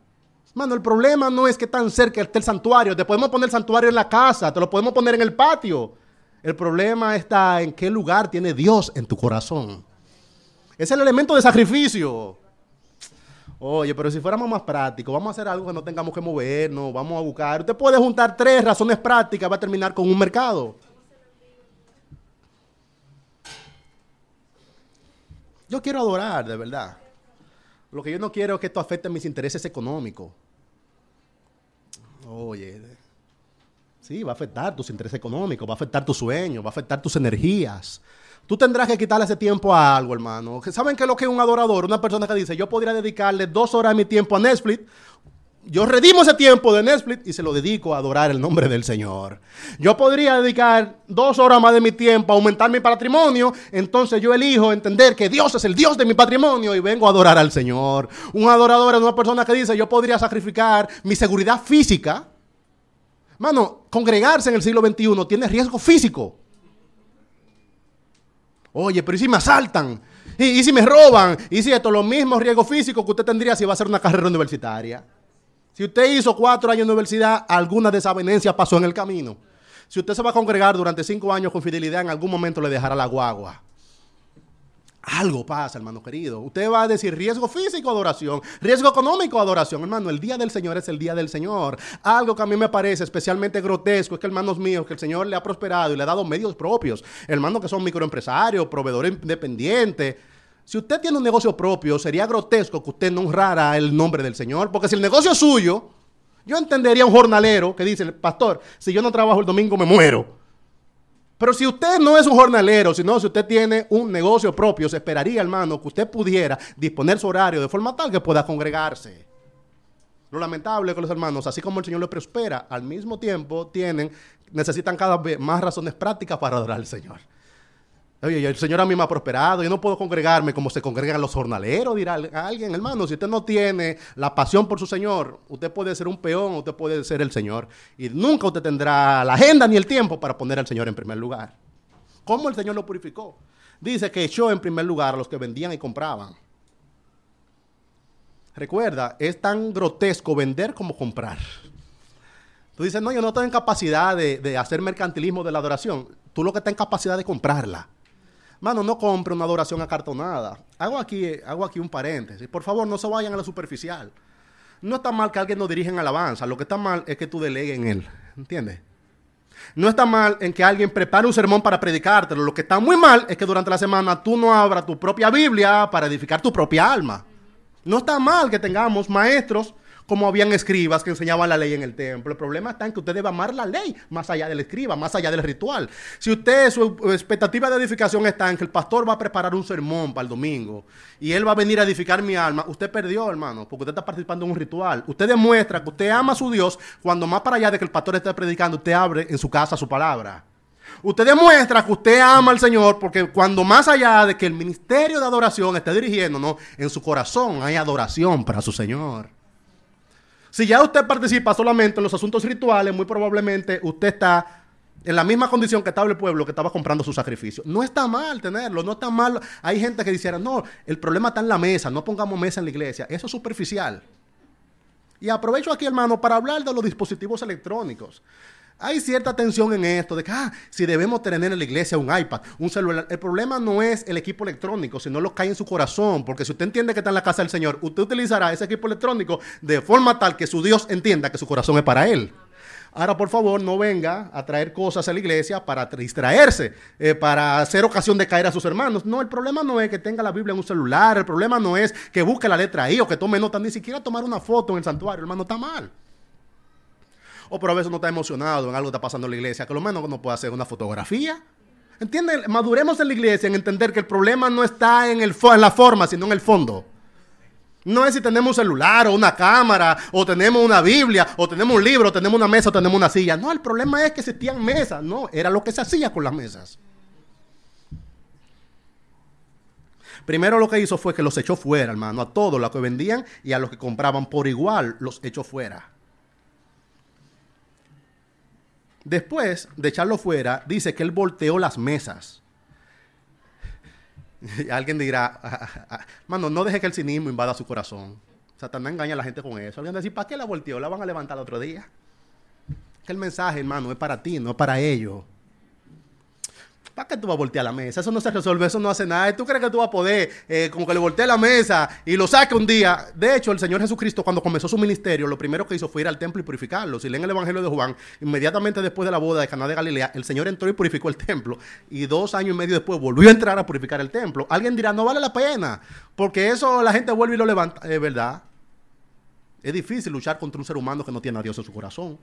Mano, el problema no es que tan cerca esté el santuario. Te podemos poner el santuario en la casa, te lo podemos poner en el patio. El problema está en qué lugar tiene Dios en tu corazón. Es el elemento de sacrificio. Oye, pero si fuéramos más prácticos, vamos a hacer algo que no tengamos que movernos, vamos a buscar. Usted puede juntar tres razones prácticas, va a terminar con un mercado. Yo quiero adorar, de verdad. Lo que yo no quiero es que esto afecte mis intereses económicos. Oye, sí, va a afectar tus intereses económicos, va a afectar tus sueños, va a afectar tus energías. Tú tendrás que quitarle ese tiempo a algo, hermano. ¿Saben qué es lo que es un adorador? Una persona que dice, yo podría dedicarle dos horas de mi tiempo a Netflix yo redimo ese tiempo de Netflix y se lo dedico a adorar el nombre del Señor. Yo podría dedicar dos horas más de mi tiempo a aumentar mi patrimonio, entonces yo elijo entender que Dios es el Dios de mi patrimonio y vengo a adorar al Señor. Un adorador es una persona que dice, yo podría sacrificar mi seguridad física. Mano, congregarse en el siglo XXI tiene riesgo físico. Oye, pero ¿y si me asaltan? ¿Y, y si me roban? ¿Y si esto? Los mismos riesgos físicos que usted tendría si va a hacer una carrera universitaria. Si usted hizo cuatro años de universidad, alguna desavenencia pasó en el camino. Si usted se va a congregar durante cinco años con fidelidad, en algún momento le dejará la guagua. Algo pasa, hermano querido. Usted va a decir riesgo físico, adoración. Riesgo económico, adoración. Hermano, el día del Señor es el día del Señor. Algo que a mí me parece especialmente grotesco es que, hermanos míos, que el Señor le ha prosperado y le ha dado medios propios. Hermanos que son microempresarios, proveedores independientes si usted tiene un negocio propio, sería grotesco que usted no honrara el nombre del Señor, porque si el negocio es suyo, yo entendería un jornalero que dice, pastor, si yo no trabajo el domingo me muero. Pero si usted no es un jornalero, sino si usted tiene un negocio propio, se esperaría, hermano, que usted pudiera disponer su horario de forma tal que pueda congregarse. Lo lamentable es que los hermanos, así como el Señor le prospera, al mismo tiempo tienen, necesitan cada vez más razones prácticas para adorar al Señor. Oye, el Señor a mí me ha prosperado, yo no puedo congregarme como se congregan los jornaleros, dirá alguien, hermano, si usted no tiene la pasión por su Señor, usted puede ser un peón, usted puede ser el Señor, y nunca usted tendrá la agenda ni el tiempo para poner al Señor en primer lugar. ¿Cómo el Señor lo purificó? Dice que echó en primer lugar a los que vendían y compraban. Recuerda, es tan grotesco vender como comprar. Tú dices, no, yo no estoy en capacidad de, hacer mercantilismo de la adoración. Tú lo que estás en capacidad de comprarla. Mano, no compre una adoración acartonada. Hago aquí, hago aquí un paréntesis. Por favor, no se vayan a la superficial. No está mal que alguien nos dirija en alabanza. Lo que está mal es que tú delegues en él. ¿Entiendes? No está mal en que alguien prepare un sermón para predicártelo. Lo que está muy mal es que durante la semana tú no abras tu propia Biblia para edificar tu propia alma. No está mal que tengamos maestros como habían escribas que enseñaban la ley en el templo. El problema está en que usted debe amar la ley más allá del escriba, más allá del ritual. Si usted, su expectativa de edificación está en que el pastor va a preparar un sermón para el domingo y él va a venir a edificar mi alma, usted perdió, hermano, porque usted está participando en un ritual. Usted demuestra que usted ama a su Dios cuando más para allá de que el pastor esté predicando, usted abre en su casa su palabra. Usted demuestra que usted ama al Señor porque cuando más allá de que el ministerio de adoración esté dirigiéndonos, en su corazón hay adoración para su Señor. Si ya usted participa solamente en los asuntos rituales, muy probablemente usted está en la misma condición que estaba el pueblo que estaba comprando su sacrificio. No está mal tenerlo, no está mal. Hay gente que dijera, no, el problema está en la mesa, no pongamos mesa en la iglesia. Eso es superficial. Y aprovecho aquí, hermano, para hablar de los dispositivos electrónicos. Hay cierta tensión en esto de que, ah, si debemos tener en la iglesia un iPad, un celular. El problema no es el equipo electrónico, sino lo que hay en su corazón. Porque si usted entiende que está en la casa del Señor, usted utilizará ese equipo electrónico de forma tal que su Dios entienda que su corazón es para Él. Ahora, por favor, no venga a traer cosas a la iglesia para distraerse, eh, para hacer ocasión de caer a sus hermanos. No, el problema no es que tenga la Biblia en un celular, el problema no es que busque la letra ahí o que tome nota, ni siquiera tomar una foto en el santuario, hermano, está mal o pero a veces no está emocionado en algo que está pasando en la iglesia, que lo menos no puede hacer una fotografía. ¿Entienden? Maduremos en la iglesia en entender que el problema no está en, el, en la forma, sino en el fondo. No es si tenemos un celular o una cámara, o tenemos una Biblia, o tenemos un libro, o tenemos una mesa, o tenemos una silla. No, el problema es que existían mesas. No, era lo que se hacía con las mesas. Primero lo que hizo fue que los echó fuera, hermano, a todos los que vendían y a los que compraban por igual, los echó fuera. Después de echarlo fuera, dice que él volteó las mesas. Alguien dirá, ah, ah, ah, mano, no deje que el cinismo invada su corazón. Satanás engaña a la gente con eso. Alguien decir, ¿para qué la volteó? La van a levantar el otro día. Que el mensaje, hermano, es para ti, no para ellos. ¿Para qué tú vas a voltear la mesa? Eso no se resuelve, eso no hace nada. ¿Tú crees que tú vas a poder, eh, como que le voltee la mesa y lo saque un día? De hecho, el Señor Jesucristo, cuando comenzó su ministerio, lo primero que hizo fue ir al templo y purificarlo. Si leen el Evangelio de Juan, inmediatamente después de la boda de Caná de Galilea, el Señor entró y purificó el templo. Y dos años y medio después volvió a entrar a purificar el templo. Alguien dirá, no vale la pena, porque eso la gente vuelve y lo levanta. Es verdad. Es difícil luchar contra un ser humano que no tiene a Dios en su corazón.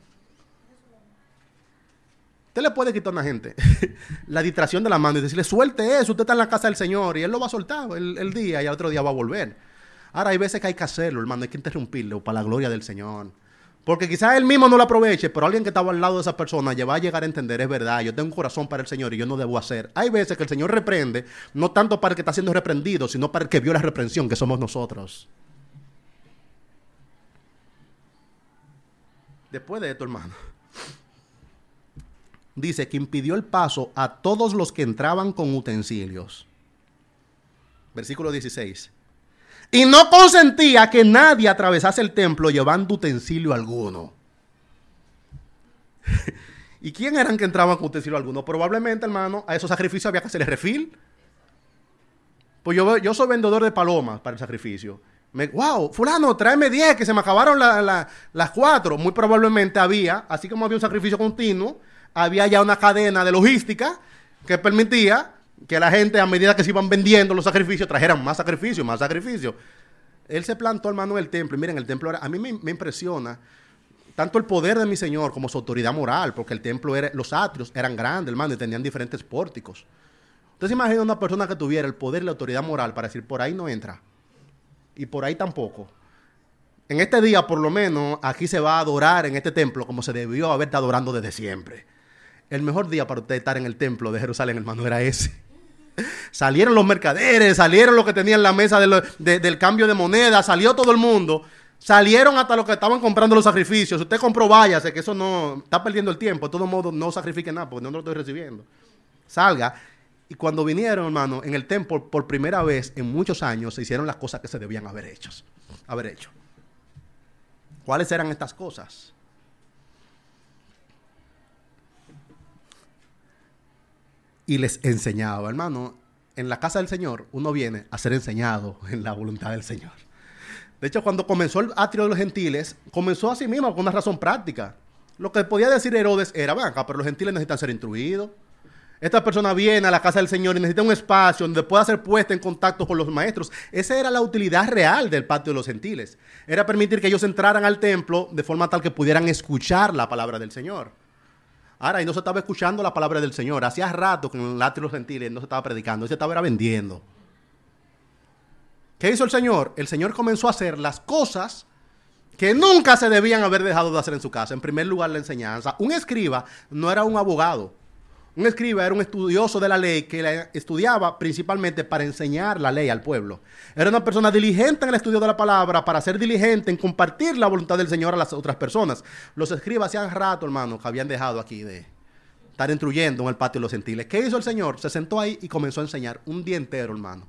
Usted le puede quitar a una gente la distracción de la mano y decirle, suelte eso, usted está en la casa del Señor y él lo va a soltar el, día y al otro día va a volver. Ahora hay veces que hay que hacerlo, hermano, hay que interrumpirlo para la gloria del Señor. Porque quizás él mismo no lo aproveche, pero alguien que estaba al lado de esa persona ya va a llegar a entender, es verdad, yo tengo un corazón para el Señor y yo no debo hacer. Hay veces que el Señor reprende, no tanto para el que está siendo reprendido, sino para el que vio la reprensión, que somos nosotros. Después de esto, hermano dice que impidió el paso a todos los que entraban con utensilios. Versículo 16. Y no consentía que nadie atravesase el templo llevando utensilio alguno. ¿Y quién eran que entraban con utensilio alguno? Probablemente, hermano, a esos sacrificios había que hacerle refil. Pues yo, yo soy vendedor de palomas para el sacrificio. Me, wow, fulano, tráeme 10, que se me acabaron las cuatro. Muy probablemente había, así como había un sacrificio continuo, había ya una cadena de logística que permitía que la gente, a medida que se iban vendiendo los sacrificios, trajeran más sacrificios, más sacrificios. Él se plantó, hermano, en el templo. Y miren, el templo era, a mí me, impresiona tanto el poder de mi Señor como su autoridad moral, porque el templo era, los atrios eran grandes, hermano, y tenían diferentes pórticos. Entonces imagina una persona que tuviera el poder y la autoridad moral para decir, por ahí no entra, y por ahí tampoco. En este día, por lo menos, aquí se va a adorar en este templo como se debió haber estado adorando desde siempre. El mejor día para usted estar en el templo de Jerusalén, hermano, era ese. Salieron los mercaderes, salieron los que tenían la mesa del cambio de moneda, salió todo el mundo. Salieron hasta los que estaban comprando los sacrificios. Usted compró, váyase, que eso no está perdiendo el tiempo. De todos modos, no sacrifique nada porque no lo estoy recibiendo. Salga. Y cuando vinieron, hermano, en el templo por primera vez en muchos años, se hicieron las cosas que se debían haber hecho. Haber hecho. ¿Cuáles eran estas cosas? Y les enseñaba. Hermano, en la casa del Señor uno viene a ser enseñado en la voluntad del Señor. De hecho, cuando comenzó el atrio de los gentiles, comenzó así mismo con una razón práctica. Lo que podía decir Herodes era, acá, pero los gentiles necesitan ser instruidos. Esta persona viene a la casa del Señor y necesita un espacio donde pueda ser puesta en contacto con los maestros. Esa era la utilidad real del patio de los gentiles. Era permitir que ellos entraran al templo de forma tal que pudieran escuchar la palabra del Señor. Ahora, y no se estaba escuchando la palabra del Señor. Hacía rato que en el de los gentiles no se estaba predicando, se estaba vendiendo. ¿Qué hizo el Señor? El Señor comenzó a hacer las cosas que nunca se debían haber dejado de hacer en su casa. En primer lugar, la enseñanza. Un escriba no era un abogado. Un escriba era un estudioso de la ley que estudiaba principalmente para enseñar la ley al pueblo. Era una persona diligente en el estudio de la palabra, para ser diligente en compartir la voluntad del Señor a las otras personas. Los escribas hacían rato, hermano, que habían dejado aquí de estar instruyendo en el patio de los gentiles. ¿Qué hizo el Señor? Se sentó ahí y comenzó a enseñar un día entero, hermano.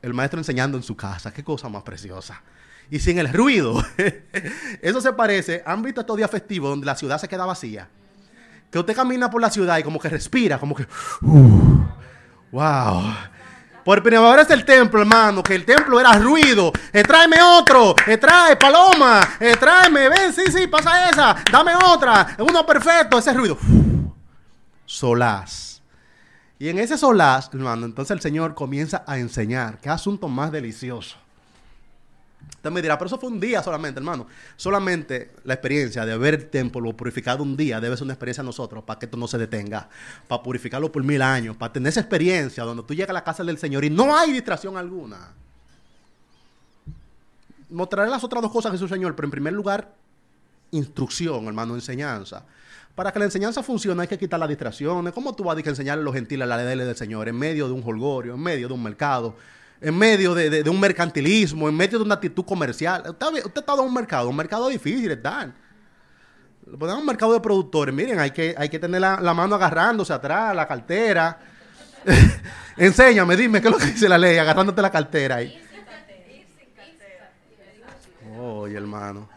El maestro enseñando en su casa. Qué cosa más preciosa y sin el ruido. Eso se parece, ¿han visto estos días festivos donde la ciudad se queda vacía? Que usted camina por la ciudad y como que respira, como que... ¡Wow! Por primera vez el templo, hermano, que el templo era ruido. Eh, tráeme otro, eh, paloma, eh, tráeme, ven, sí, sí, pasa esa, dame otra, uno perfecto, ese ruido. Solaz. Y en ese solaz, hermano, entonces el Señor comienza a enseñar. Qué asunto más delicioso. Usted me dirá, pero eso fue un día solamente, hermano. Solamente la experiencia de haber el templo purificado un día debe ser una experiencia a nosotros para que esto no se detenga. Para purificarlo por mil años, para tener esa experiencia donde tú llegas a la casa del Señor y no hay distracción alguna. Mostraré las otras dos cosas que es el Señor, pero en primer lugar, instrucción, hermano, enseñanza. Para que la enseñanza funcione hay que quitar las distracciones. ¿Cómo tú vas a enseñarle a los gentiles la ley del Señor en medio de un holgorio, en medio de un mercado? En medio de, un mercantilismo, en medio de una actitud comercial. Usted, usted está en un mercado, un mercado difícil, está. Ponemos un mercado de productores. Miren, hay que, hay que tener la, mano agarrándose atrás, la cartera. Enséñame, dime qué es lo que dice la ley, agarrándote la cartera ahí. Oye, hermano.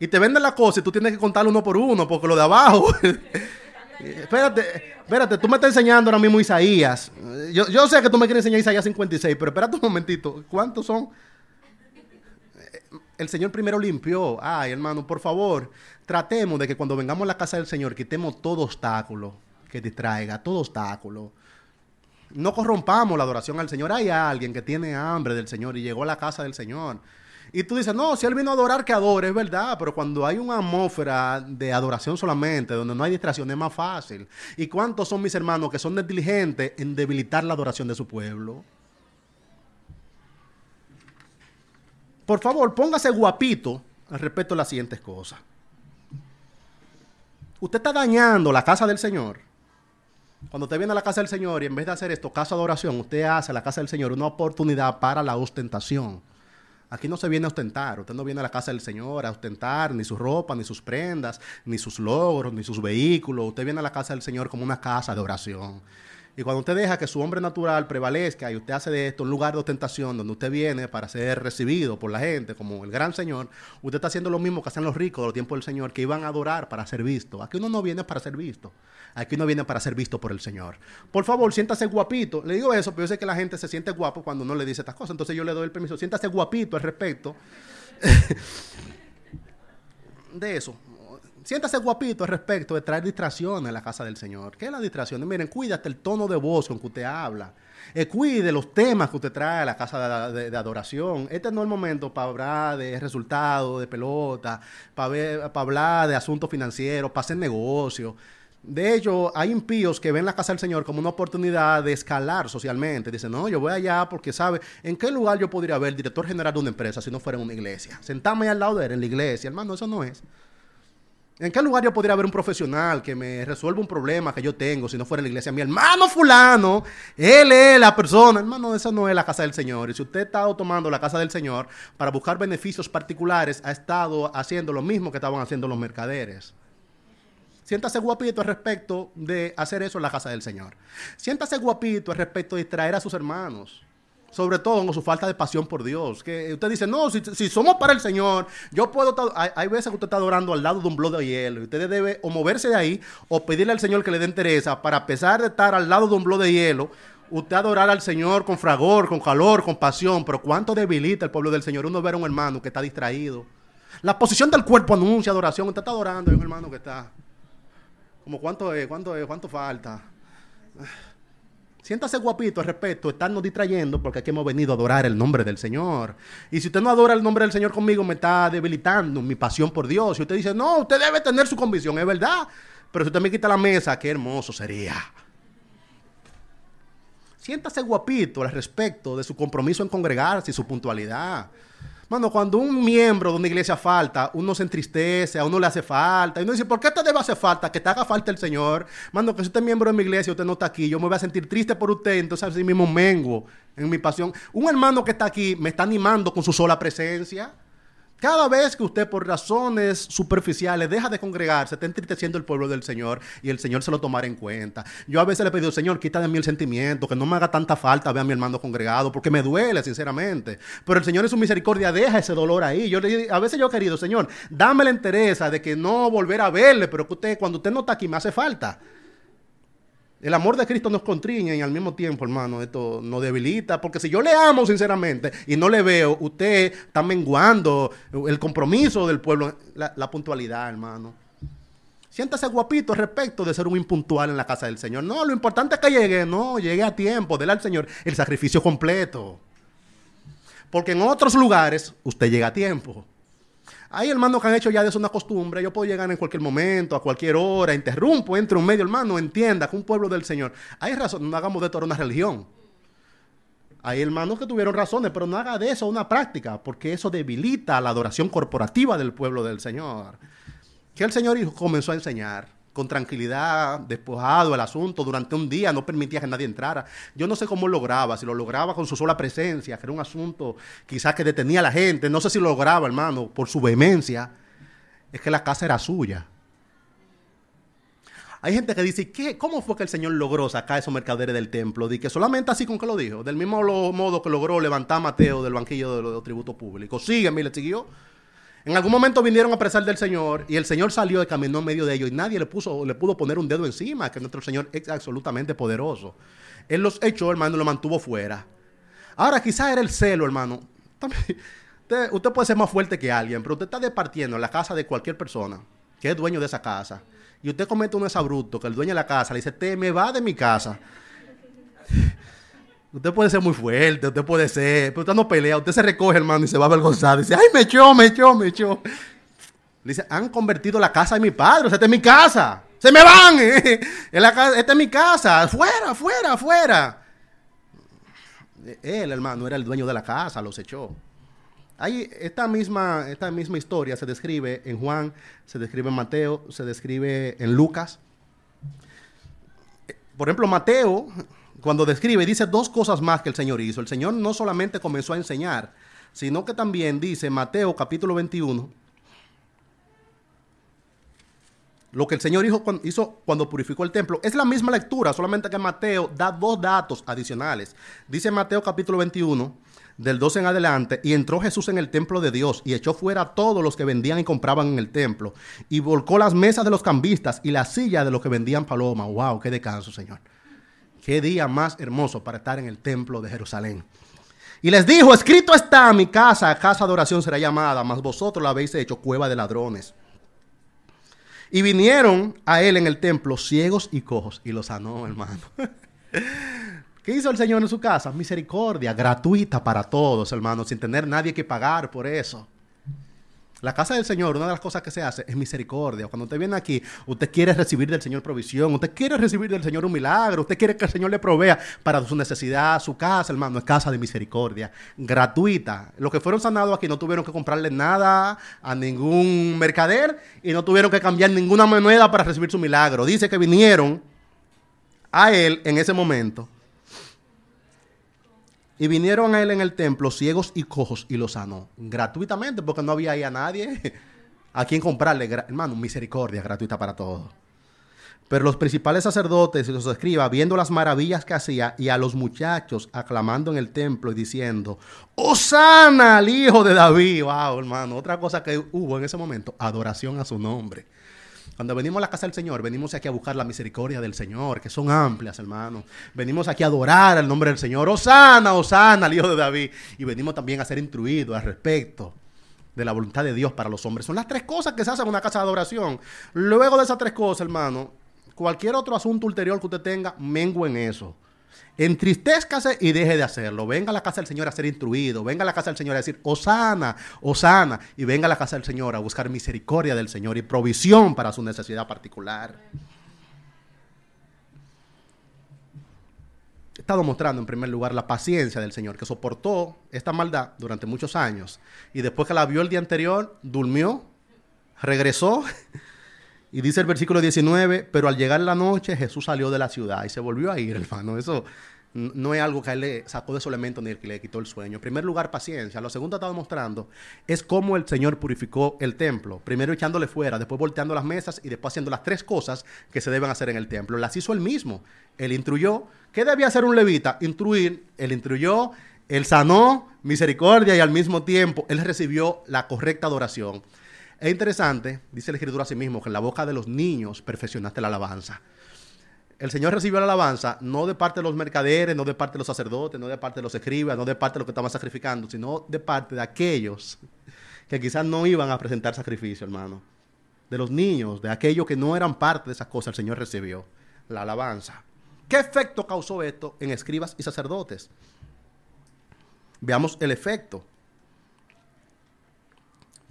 Y te venden la cosa y tú tienes que contarlo uno por uno, porque lo de abajo. espérate, espérate, tú me estás enseñando ahora mismo Isaías. Yo, yo sé que tú me quieres enseñar Isaías 56, pero espérate un momentito. ¿Cuántos son? El Señor primero limpió. Ay, hermano, por favor, tratemos de que cuando vengamos a la casa del Señor quitemos todo obstáculo que distraiga, todo obstáculo. No corrompamos la adoración al Señor. Hay alguien que tiene hambre del Señor y llegó a la casa del Señor y tú dices, no, si él vino a adorar, que adore, es verdad, pero cuando hay una atmósfera de adoración solamente, donde no hay distracción, es más fácil. ¿Y cuántos son mis hermanos que son negligentes en debilitar la adoración de su pueblo? Por favor, póngase guapito al respecto de las siguientes cosas. Usted está dañando la casa del Señor. Cuando usted viene a la casa del Señor y en vez de hacer esto, casa de adoración, usted hace a la casa del Señor una oportunidad para la ostentación. Aquí no se viene a ostentar. Usted no viene a la casa del Señor a ostentar ni su ropa, ni sus prendas, ni sus logros, ni sus vehículos. Usted viene a la casa del Señor como una casa de oración. Y cuando usted deja que su hombre natural prevalezca y usted hace de esto un lugar de ostentación donde usted viene para ser recibido por la gente como el gran Señor, usted está haciendo lo mismo que hacen los ricos de los tiempos del Señor, que iban a adorar para ser visto. Aquí uno no viene para ser visto. Aquí uno viene para ser visto por el Señor. Por favor, siéntase guapito. Le digo eso, pero yo sé que la gente se siente guapo cuando uno le dice estas cosas. Entonces yo le doy el permiso. Siéntase guapito al respecto de eso siéntase guapito al respecto de traer distracciones a la casa del Señor. ¿Qué es la distracción? Miren, cuídate el tono de voz con que usted habla. Eh, cuide los temas que usted trae a la casa de, adoración. Este no es el momento para hablar de resultados, de pelota, para, hablar de asuntos financieros, para hacer negocios. De hecho, hay impíos que ven la casa del Señor como una oportunidad de escalar socialmente. Dicen, no, yo voy allá porque sabe en qué lugar yo podría ver director general de una empresa si no fuera en una iglesia. Sentarme al lado de él en la iglesia. Hermano, eso no es. ¿En qué lugar yo podría haber un profesional que me resuelva un problema que yo tengo si no fuera en la iglesia? Mi hermano fulano, él es la persona. Hermano, esa no es la casa del Señor. Y si usted ha estado tomando la casa del Señor para buscar beneficios particulares, ha estado haciendo lo mismo que estaban haciendo los mercaderes. Siéntase guapito al respecto de hacer eso en la casa del Señor. Siéntase guapito al respecto de distraer a sus hermanos sobre todo con su falta de pasión por Dios. Que usted dice, no, si, somos para el Señor, yo puedo, hay, hay, veces que usted está adorando al lado de un bloque de hielo y usted debe o moverse de ahí o pedirle al Señor que le dé interés para a pesar de estar al lado de un bloque de hielo, usted adorar al Señor con fragor, con calor, con pasión, pero cuánto debilita el pueblo del Señor uno ver a un hermano que está distraído. La posición del cuerpo anuncia adoración, usted está adorando a un hermano que está Como cuánto es, cuánto cuánto falta. Siéntase guapito al respecto, estarnos distrayendo porque aquí hemos venido a adorar el nombre del Señor. Y si usted no adora el nombre del Señor conmigo, me está debilitando mi pasión por Dios. Si usted dice, no, usted debe tener su convicción, es verdad. Pero si usted me quita la mesa, qué hermoso sería. Siéntase guapito al respecto de su compromiso en congregarse y su puntualidad. Mano, cuando un miembro de una iglesia falta, uno se entristece, a uno le hace falta. Y uno dice, ¿por qué te debe hacer falta? Que te haga falta el Señor. Mano, que si usted es miembro de mi iglesia y usted no está aquí, yo me voy a sentir triste por usted, entonces así mismo mengo en mi pasión. Un hermano que está aquí me está animando con su sola presencia. Cada vez que usted por razones superficiales deja de congregarse, está entristeciendo el pueblo del Señor y el Señor se lo tomará en cuenta. Yo a veces le he pedido, Señor, quita de mí el sentimiento, que no me haga tanta falta ver a mi hermano congregado, porque me duele, sinceramente. Pero el Señor en su misericordia deja ese dolor ahí. Yo le, a veces yo he querido, Señor, dame la entereza de que no volver a verle, pero que usted, cuando usted no está aquí, me hace falta. El amor de Cristo nos contriña y al mismo tiempo, hermano, esto nos debilita. Porque si yo le amo sinceramente y no le veo, usted está menguando el compromiso del pueblo, la, puntualidad, hermano. Siéntase guapito respecto de ser un impuntual en la casa del Señor. No, lo importante es que llegue, no, llegue a tiempo, déle al Señor el sacrificio completo. Porque en otros lugares usted llega a tiempo. Hay hermanos que han hecho ya de eso una costumbre. Yo puedo llegar en cualquier momento, a cualquier hora, interrumpo, entre un medio hermano, entienda que un pueblo del Señor. Hay razón, no hagamos de esto una religión. Hay hermanos que tuvieron razones, pero no haga de eso una práctica, porque eso debilita la adoración corporativa del pueblo del Señor. Que el Señor comenzó a enseñar con tranquilidad, despojado el asunto durante un día, no permitía que nadie entrara. Yo no sé cómo lograba, si lo lograba con su sola presencia, que era un asunto quizás que detenía a la gente, no sé si lo lograba, hermano, por su vehemencia, es que la casa era suya. Hay gente que dice, ¿qué? ¿cómo fue que el Señor logró sacar esos mercaderes del templo? Di que solamente así con que lo dijo, del mismo modo que logró levantar a Mateo del banquillo de los tributos públicos. Sígueme, le siguió. En algún momento vinieron a apresar del Señor y el Señor salió de camino en medio de ellos y nadie le, puso, le pudo poner un dedo encima, que nuestro Señor es absolutamente poderoso. Él los echó, hermano, y lo mantuvo fuera. Ahora, quizás era el celo, hermano. usted, puede ser más fuerte que alguien, pero usted está departiendo en la casa de cualquier persona que es dueño de esa casa. Y usted comete un abrupto que el dueño de la casa le dice, te me va de mi casa. Usted puede ser muy fuerte, usted puede ser, pero usted no pelea, usted se recoge, hermano, y se va avergonzado. Dice, ay, me echó, me echó, me echó. Dice, han convertido la casa de mi padre, o sea, esta es mi casa. Se me van, eh. esta es mi casa, fuera, fuera, fuera. Él, hermano, era el dueño de la casa, los echó. Ahí, esta misma, esta misma historia se describe en Juan, se describe en Mateo, se describe en Lucas. Por ejemplo, Mateo cuando describe, dice dos cosas más que el Señor hizo. El Señor no solamente comenzó a enseñar, sino que también dice Mateo capítulo 21, lo que el Señor hizo cuando purificó el templo. Es la misma lectura, solamente que Mateo da dos datos adicionales. Dice Mateo capítulo 21, del 12 en adelante, y entró Jesús en el templo de Dios y echó fuera a todos los que vendían y compraban en el templo, y volcó las mesas de los cambistas y la silla de los que vendían paloma. ¡Wow! ¡Qué descanso, Señor! Qué día más hermoso para estar en el templo de Jerusalén. Y les dijo, escrito está, mi casa, casa de oración será llamada, mas vosotros la habéis hecho cueva de ladrones. Y vinieron a él en el templo ciegos y cojos y los sanó, hermano. ¿Qué hizo el Señor en su casa? Misericordia gratuita para todos, hermano, sin tener nadie que pagar por eso. La casa del Señor, una de las cosas que se hace es misericordia. Cuando usted viene aquí, usted quiere recibir del Señor provisión, usted quiere recibir del Señor un milagro, usted quiere que el Señor le provea para su necesidad, su casa, hermano, es casa de misericordia, gratuita. Los que fueron sanados aquí no tuvieron que comprarle nada a ningún mercader y no tuvieron que cambiar ninguna moneda para recibir su milagro. Dice que vinieron a él en ese momento y vinieron a él en el templo ciegos y cojos y los sanó gratuitamente porque no había ahí a nadie a quien comprarle. Hermano, misericordia gratuita para todos. Pero los principales sacerdotes y los escribas, viendo las maravillas que hacía y a los muchachos aclamando en el templo y diciendo, ¡Osana al hijo de David! ¡Wow, hermano! Otra cosa que hubo en ese momento, adoración a su nombre. Cuando venimos a la casa del Señor, venimos aquí a buscar la misericordia del Señor, que son amplias, hermano. Venimos aquí a adorar el nombre del Señor. Osana, Osana, el Hijo de David. Y venimos también a ser instruidos al respecto de la voluntad de Dios para los hombres. Son las tres cosas que se hacen en una casa de adoración. Luego de esas tres cosas, hermano, cualquier otro asunto ulterior que usted tenga, mengo en eso. Entristezcase y deje de hacerlo. Venga a la casa del Señor a ser instruido. Venga a la casa del Señor a decir, Osana, Osana. Y venga a la casa del Señor a buscar misericordia del Señor y provisión para su necesidad particular. He estado mostrando en primer lugar la paciencia del Señor, que soportó esta maldad durante muchos años. Y después que la vio el día anterior, durmió, regresó. Y dice el versículo 19, pero al llegar la noche Jesús salió de la ciudad y se volvió a ir, hermano. Eso no es algo que a él le sacó de su elemento ni que le quitó el sueño. En primer lugar, paciencia. Lo segundo que está demostrando es cómo el Señor purificó el templo. Primero echándole fuera, después volteando las mesas y después haciendo las tres cosas que se deben hacer en el templo. Las hizo él mismo. Él instruyó. ¿Qué debía hacer un levita? Instruir. Él instruyó, él sanó, misericordia y al mismo tiempo él recibió la correcta adoración. Es interesante, dice el escritura a sí mismo, que en la boca de los niños perfeccionaste la alabanza. El Señor recibió la alabanza no de parte de los mercaderes, no de parte de los sacerdotes, no de parte de los escribas, no de parte de los que estaban sacrificando, sino de parte de aquellos que quizás no iban a presentar sacrificio, hermano. De los niños, de aquellos que no eran parte de esas cosas, el Señor recibió la alabanza. ¿Qué efecto causó esto en escribas y sacerdotes? Veamos el efecto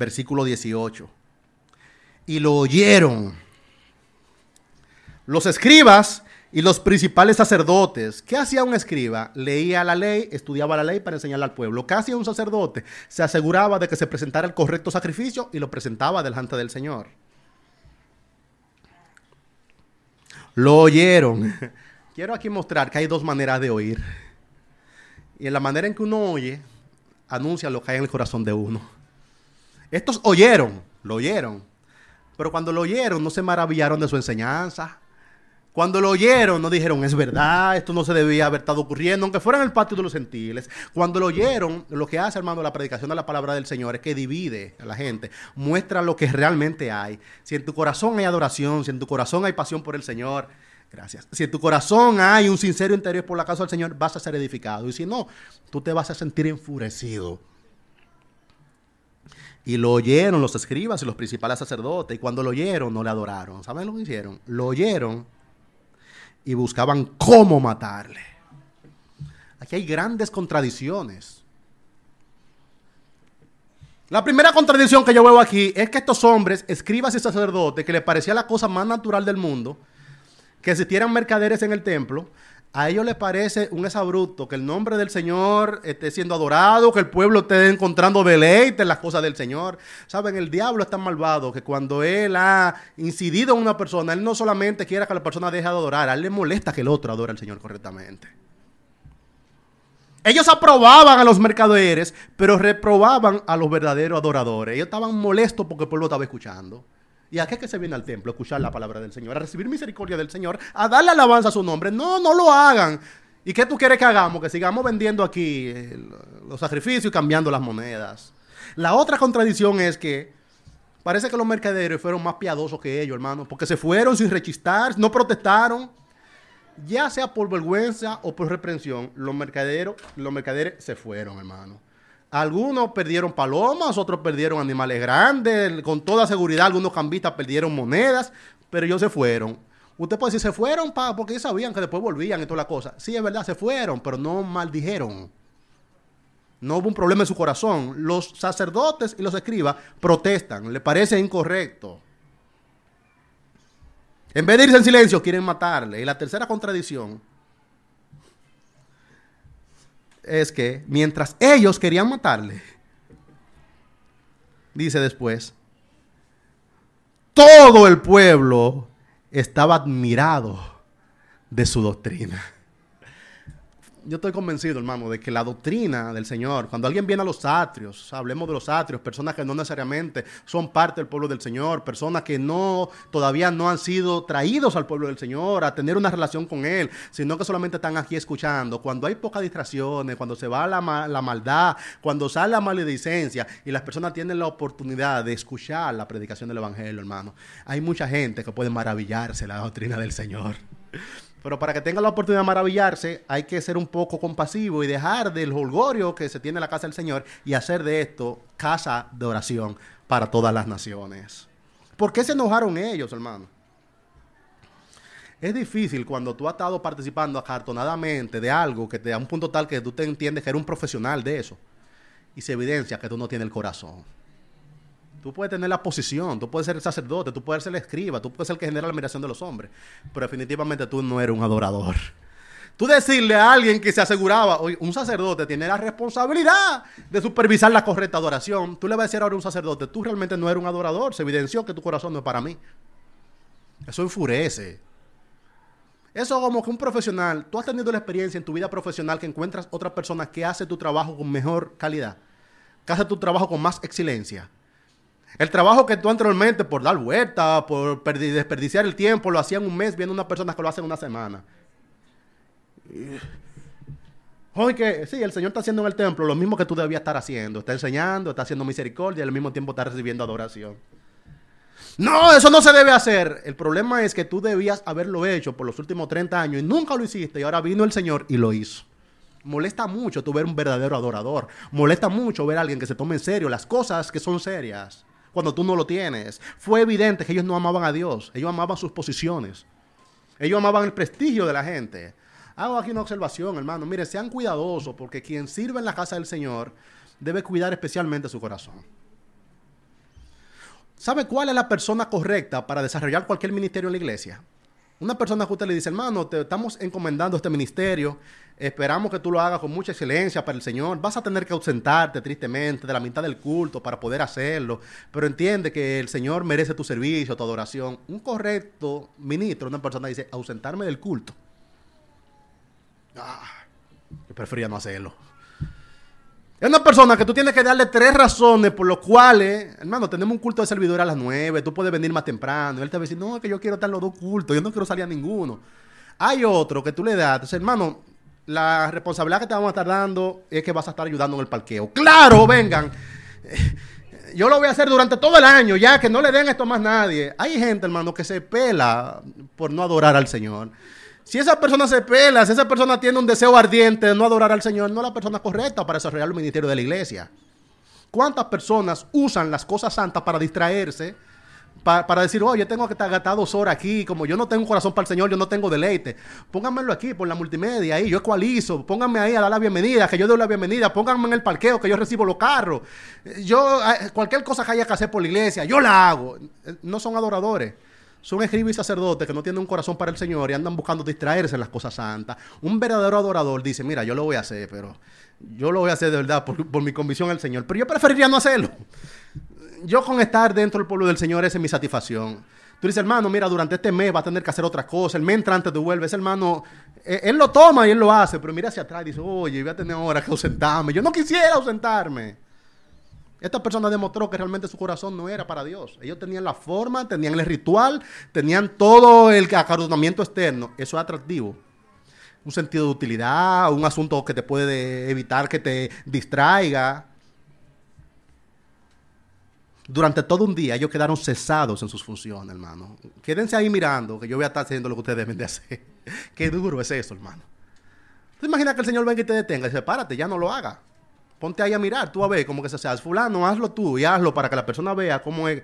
versículo 18. Y lo oyeron los escribas y los principales sacerdotes. ¿Qué hacía un escriba? Leía la ley, estudiaba la ley para enseñarle al pueblo. ¿Qué hacía un sacerdote? Se aseguraba de que se presentara el correcto sacrificio y lo presentaba delante del Señor. Lo oyeron. Quiero aquí mostrar que hay dos maneras de oír. Y en la manera en que uno oye, anuncia lo que hay en el corazón de uno. Estos oyeron, lo oyeron. Pero cuando lo oyeron no se maravillaron de su enseñanza. Cuando lo oyeron no dijeron, es verdad, esto no se debía haber estado ocurriendo, aunque fuera en el patio de los gentiles. Cuando lo oyeron, lo que hace, hermano, la predicación de la palabra del Señor es que divide a la gente, muestra lo que realmente hay. Si en tu corazón hay adoración, si en tu corazón hay pasión por el Señor, gracias. Si en tu corazón hay un sincero interés por la causa del Señor, vas a ser edificado. Y si no, tú te vas a sentir enfurecido y lo oyeron los escribas y los principales sacerdotes. Y cuando lo oyeron, no le adoraron. ¿Saben lo que hicieron? Lo oyeron y buscaban cómo matarle. Aquí hay grandes contradicciones. La primera contradicción que yo veo aquí es que estos hombres, escribas y sacerdotes, que les parecía la cosa más natural del mundo, que existieran mercaderes en el templo, a ellos les parece un exabrupto que el nombre del Señor esté siendo adorado, que el pueblo esté encontrando deleite en las cosas del Señor. Saben, el diablo es tan malvado que cuando él ha incidido en una persona, él no solamente quiere que la persona deje de adorar, a él le molesta que el otro adore al Señor correctamente. Ellos aprobaban a los mercaderes, pero reprobaban a los verdaderos adoradores. Ellos estaban molestos porque el pueblo estaba escuchando. ¿Y a qué que se viene al templo? A escuchar la palabra del Señor, a recibir misericordia del Señor, a darle alabanza a su nombre. No, no lo hagan. ¿Y qué tú quieres que hagamos? Que sigamos vendiendo aquí eh, los sacrificios y cambiando las monedas. La otra contradicción es que parece que los mercaderes fueron más piadosos que ellos, hermano, porque se fueron sin rechistar, no protestaron. Ya sea por vergüenza o por reprensión, los los mercaderes se fueron, hermano. Algunos perdieron palomas, otros perdieron animales grandes, con toda seguridad algunos cambistas perdieron monedas, pero ellos se fueron. Usted puede decir, se fueron porque ellos sabían que después volvían y toda la cosa. Sí, es verdad, se fueron, pero no maldijeron. No hubo un problema en su corazón. Los sacerdotes y los escribas protestan, le parece incorrecto. En vez de irse en silencio, quieren matarle. Y la tercera contradicción es que mientras ellos querían matarle, dice después, todo el pueblo estaba admirado de su doctrina yo estoy convencido, hermano, de que la doctrina del Señor, cuando alguien viene a los atrios, hablemos de los atrios, personas que no necesariamente son parte del pueblo del Señor, personas que no todavía no han sido traídos al pueblo del Señor a tener una relación con Él, sino que solamente están aquí escuchando. Cuando hay pocas distracciones, cuando se va la, la maldad, cuando sale la maledicencia y las personas tienen la oportunidad de escuchar la predicación del Evangelio, hermano, hay mucha gente que puede maravillarse la doctrina del Señor. Pero para que tenga la oportunidad de maravillarse, hay que ser un poco compasivo y dejar del holgorio que se tiene en la casa del Señor y hacer de esto casa de oración para todas las naciones. ¿Por qué se enojaron ellos, hermano? Es difícil cuando tú has estado participando acartonadamente de algo que te da un punto tal que tú te entiendes que eres un profesional de eso y se evidencia que tú no tienes el corazón. Tú puedes tener la posición, tú puedes ser el sacerdote, tú puedes ser el escriba, tú puedes ser el que genera la admiración de los hombres, pero definitivamente tú no eres un adorador. Tú decirle a alguien que se aseguraba, oye, un sacerdote tiene la responsabilidad de supervisar la correcta adoración. Tú le vas a decir ahora a un sacerdote, tú realmente no eres un adorador, se evidenció que tu corazón no es para mí. Eso enfurece. Eso como que un profesional, tú has tenido la experiencia en tu vida profesional que encuentras otra persona que hace tu trabajo con mejor calidad, que hace tu trabajo con más excelencia. El trabajo que tú anteriormente, por dar vuelta, por desperdiciar el tiempo, lo hacía en un mes, viendo una persona que lo hace en una semana. Oye, que sí, el Señor está haciendo en el templo lo mismo que tú debías estar haciendo. Está enseñando, está haciendo misericordia y al mismo tiempo está recibiendo adoración. No, eso no se debe hacer. El problema es que tú debías haberlo hecho por los últimos 30 años y nunca lo hiciste y ahora vino el Señor y lo hizo. Molesta mucho tú ver un verdadero adorador. Molesta mucho ver a alguien que se tome en serio las cosas que son serias cuando tú no lo tienes. Fue evidente que ellos no amaban a Dios, ellos amaban sus posiciones. Ellos amaban el prestigio de la gente. Hago aquí una observación, hermano. Mire, sean cuidadosos porque quien sirve en la casa del Señor debe cuidar especialmente su corazón. ¿Sabe cuál es la persona correcta para desarrollar cualquier ministerio en la iglesia? Una persona usted le dice, hermano, te estamos encomendando este ministerio, esperamos que tú lo hagas con mucha excelencia para el Señor. Vas a tener que ausentarte tristemente de la mitad del culto para poder hacerlo, pero entiende que el Señor merece tu servicio, tu adoración. Un correcto ministro, una persona dice, ausentarme del culto Ah, yo prefería no hacerlo. Es una persona que tú tienes que darle tres razones por las cuales, hermano, tenemos un culto de servidor a las nueve, tú puedes venir más temprano. él te va a decir, no, es que yo quiero estar los dos cultos, yo no quiero salir a ninguno. Hay otro que tú le das, hermano, la responsabilidad que te vamos a estar dando es que vas a estar ayudando en el parqueo. ¡Claro, vengan! Yo lo voy a hacer durante todo el año, ya que no le den esto más nadie. Hay gente, hermano, que se pela por no adorar al Señor. Si esa persona se pela, si esa persona tiene un deseo ardiente de no adorar al Señor, no es la persona correcta para desarrollar el ministerio de la iglesia. ¿Cuántas personas usan las cosas santas para distraerse? para decir, oye, tengo que estar gastado dos horas aquí, como yo no tengo corazón para el Señor, yo no tengo deleite. Pónganmelo aquí por la multimedia, ahí, yo ecualizo, pónganme ahí a dar la bienvenida, que yo doy la bienvenida, pónganme en el parqueo, que yo recibo los carros. Yo, eh, cualquier cosa que haya que hacer por la iglesia, yo la hago. No son adoradores. Son escribas y sacerdotes que no tienen un corazón para el Señor y andan buscando distraerse en las cosas santas. Un verdadero adorador dice, mira, yo lo voy a hacer, pero yo lo voy a hacer de verdad por, mi convicción al Señor. Pero yo preferiría no hacerlo. Yo con estar dentro del pueblo del Señor, esa es mi satisfacción. Tú dices, hermano, mira, durante este mes va a tener que hacer otras cosas. El mes entrante te vuelve. Ese hermano, eh, él, lo toma y él lo hace, pero mira hacia atrás y dice, oye, voy a tener ahora que ausentarme. Yo no quisiera ausentarme. Esta persona demostró que realmente su corazón no era para Dios. Ellos tenían la forma, tenían el ritual, tenían todo el acaronamiento externo. Eso es atractivo. Un sentido de utilidad, un asunto que te puede evitar que te distraiga. Durante todo un día ellos quedaron cesados en sus funciones, hermano. Quédense ahí mirando, que yo voy a estar haciendo lo que ustedes deben de hacer. Qué duro es eso, hermano. ¿Te imaginas que el Señor venga y te detenga y dice, párate, ya no lo haga? Ponte ahí a mirar, tú a ver cómo que se hace. Fulano, hazlo tú y hazlo para que la persona vea cómo es.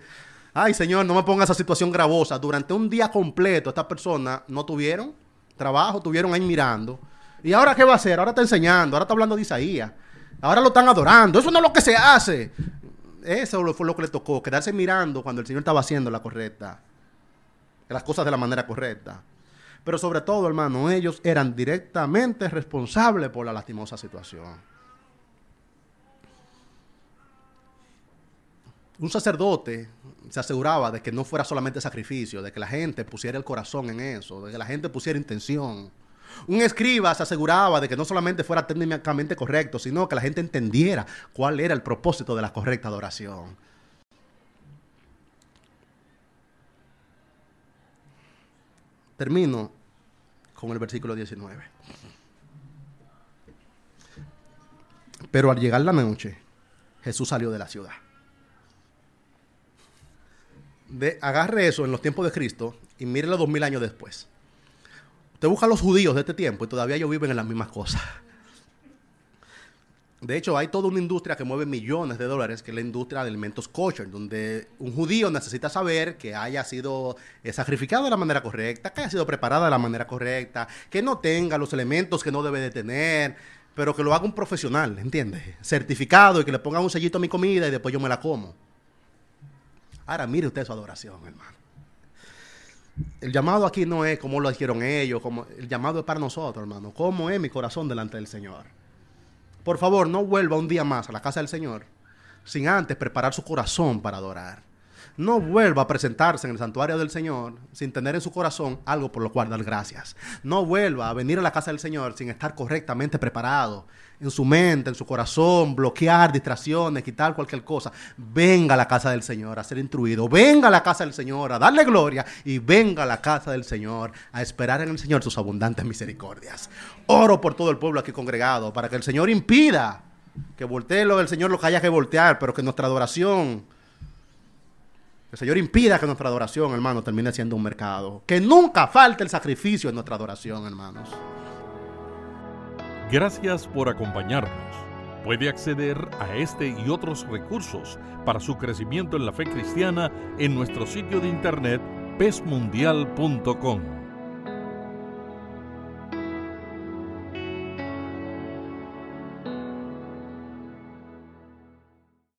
Ay, Señor, no me ponga esa situación gravosa. Durante un día completo, estas personas no tuvieron trabajo, tuvieron ahí mirando. ¿Y ahora qué va a hacer? Ahora está enseñando, ahora está hablando de Isaías. Ahora lo están adorando. Eso no es lo que se hace. Eso fue lo que le tocó, quedarse mirando cuando el Señor estaba haciendo la correcta. Las cosas de la manera correcta. Pero sobre todo, hermano, ellos eran directamente responsables por la lastimosa situación. Un sacerdote se aseguraba de que no fuera solamente sacrificio, de que la gente pusiera el corazón en eso, de que la gente pusiera intención. Un escriba se aseguraba de que no solamente fuera técnicamente correcto, sino que la gente entendiera cuál era el propósito de la correcta adoración. Termino con el versículo 19. Pero al llegar la noche, Jesús salió de la ciudad agarre eso en los tiempos de Cristo y mírelo dos mil años después. Usted busca a los judíos de este tiempo y todavía ellos viven en las mismas cosas. De hecho, hay toda una industria que mueve millones de dólares, que es la industria de alimentos kosher, donde un judío necesita saber que haya sido eh, sacrificado de la manera correcta, que haya sido preparada de la manera correcta, que no tenga los elementos que no debe de tener, pero que lo haga un profesional, ¿entiendes? Certificado y que le ponga un sellito a mi comida y después yo me la como. Ahora mire usted su adoración, hermano. El llamado aquí no es como lo hicieron ellos, como, el llamado es para nosotros, hermano. ¿Cómo es mi corazón delante del Señor? Por favor, no vuelva un día más a la casa del Señor sin antes preparar su corazón para adorar. No vuelva a presentarse en el santuario del Señor sin tener en su corazón algo por lo cual dar gracias. No vuelva a venir a la casa del Señor sin estar correctamente preparado en su mente, en su corazón, bloquear distracciones, quitar cualquier cosa. Venga a la casa del Señor a ser instruido. Venga a la casa del Señor a darle gloria y venga a la casa del Señor a esperar en el Señor sus abundantes misericordias. Oro por todo el pueblo aquí congregado para que el Señor impida que voltee lo del Señor lo que haya que voltear, pero que nuestra adoración el Señor impida que nuestra adoración, hermano, termine siendo un mercado. Que nunca falte el sacrificio en nuestra adoración, hermanos. Gracias por acompañarnos. Puede acceder a este y otros recursos para su crecimiento en la fe cristiana en nuestro sitio de internet pesmundial.com.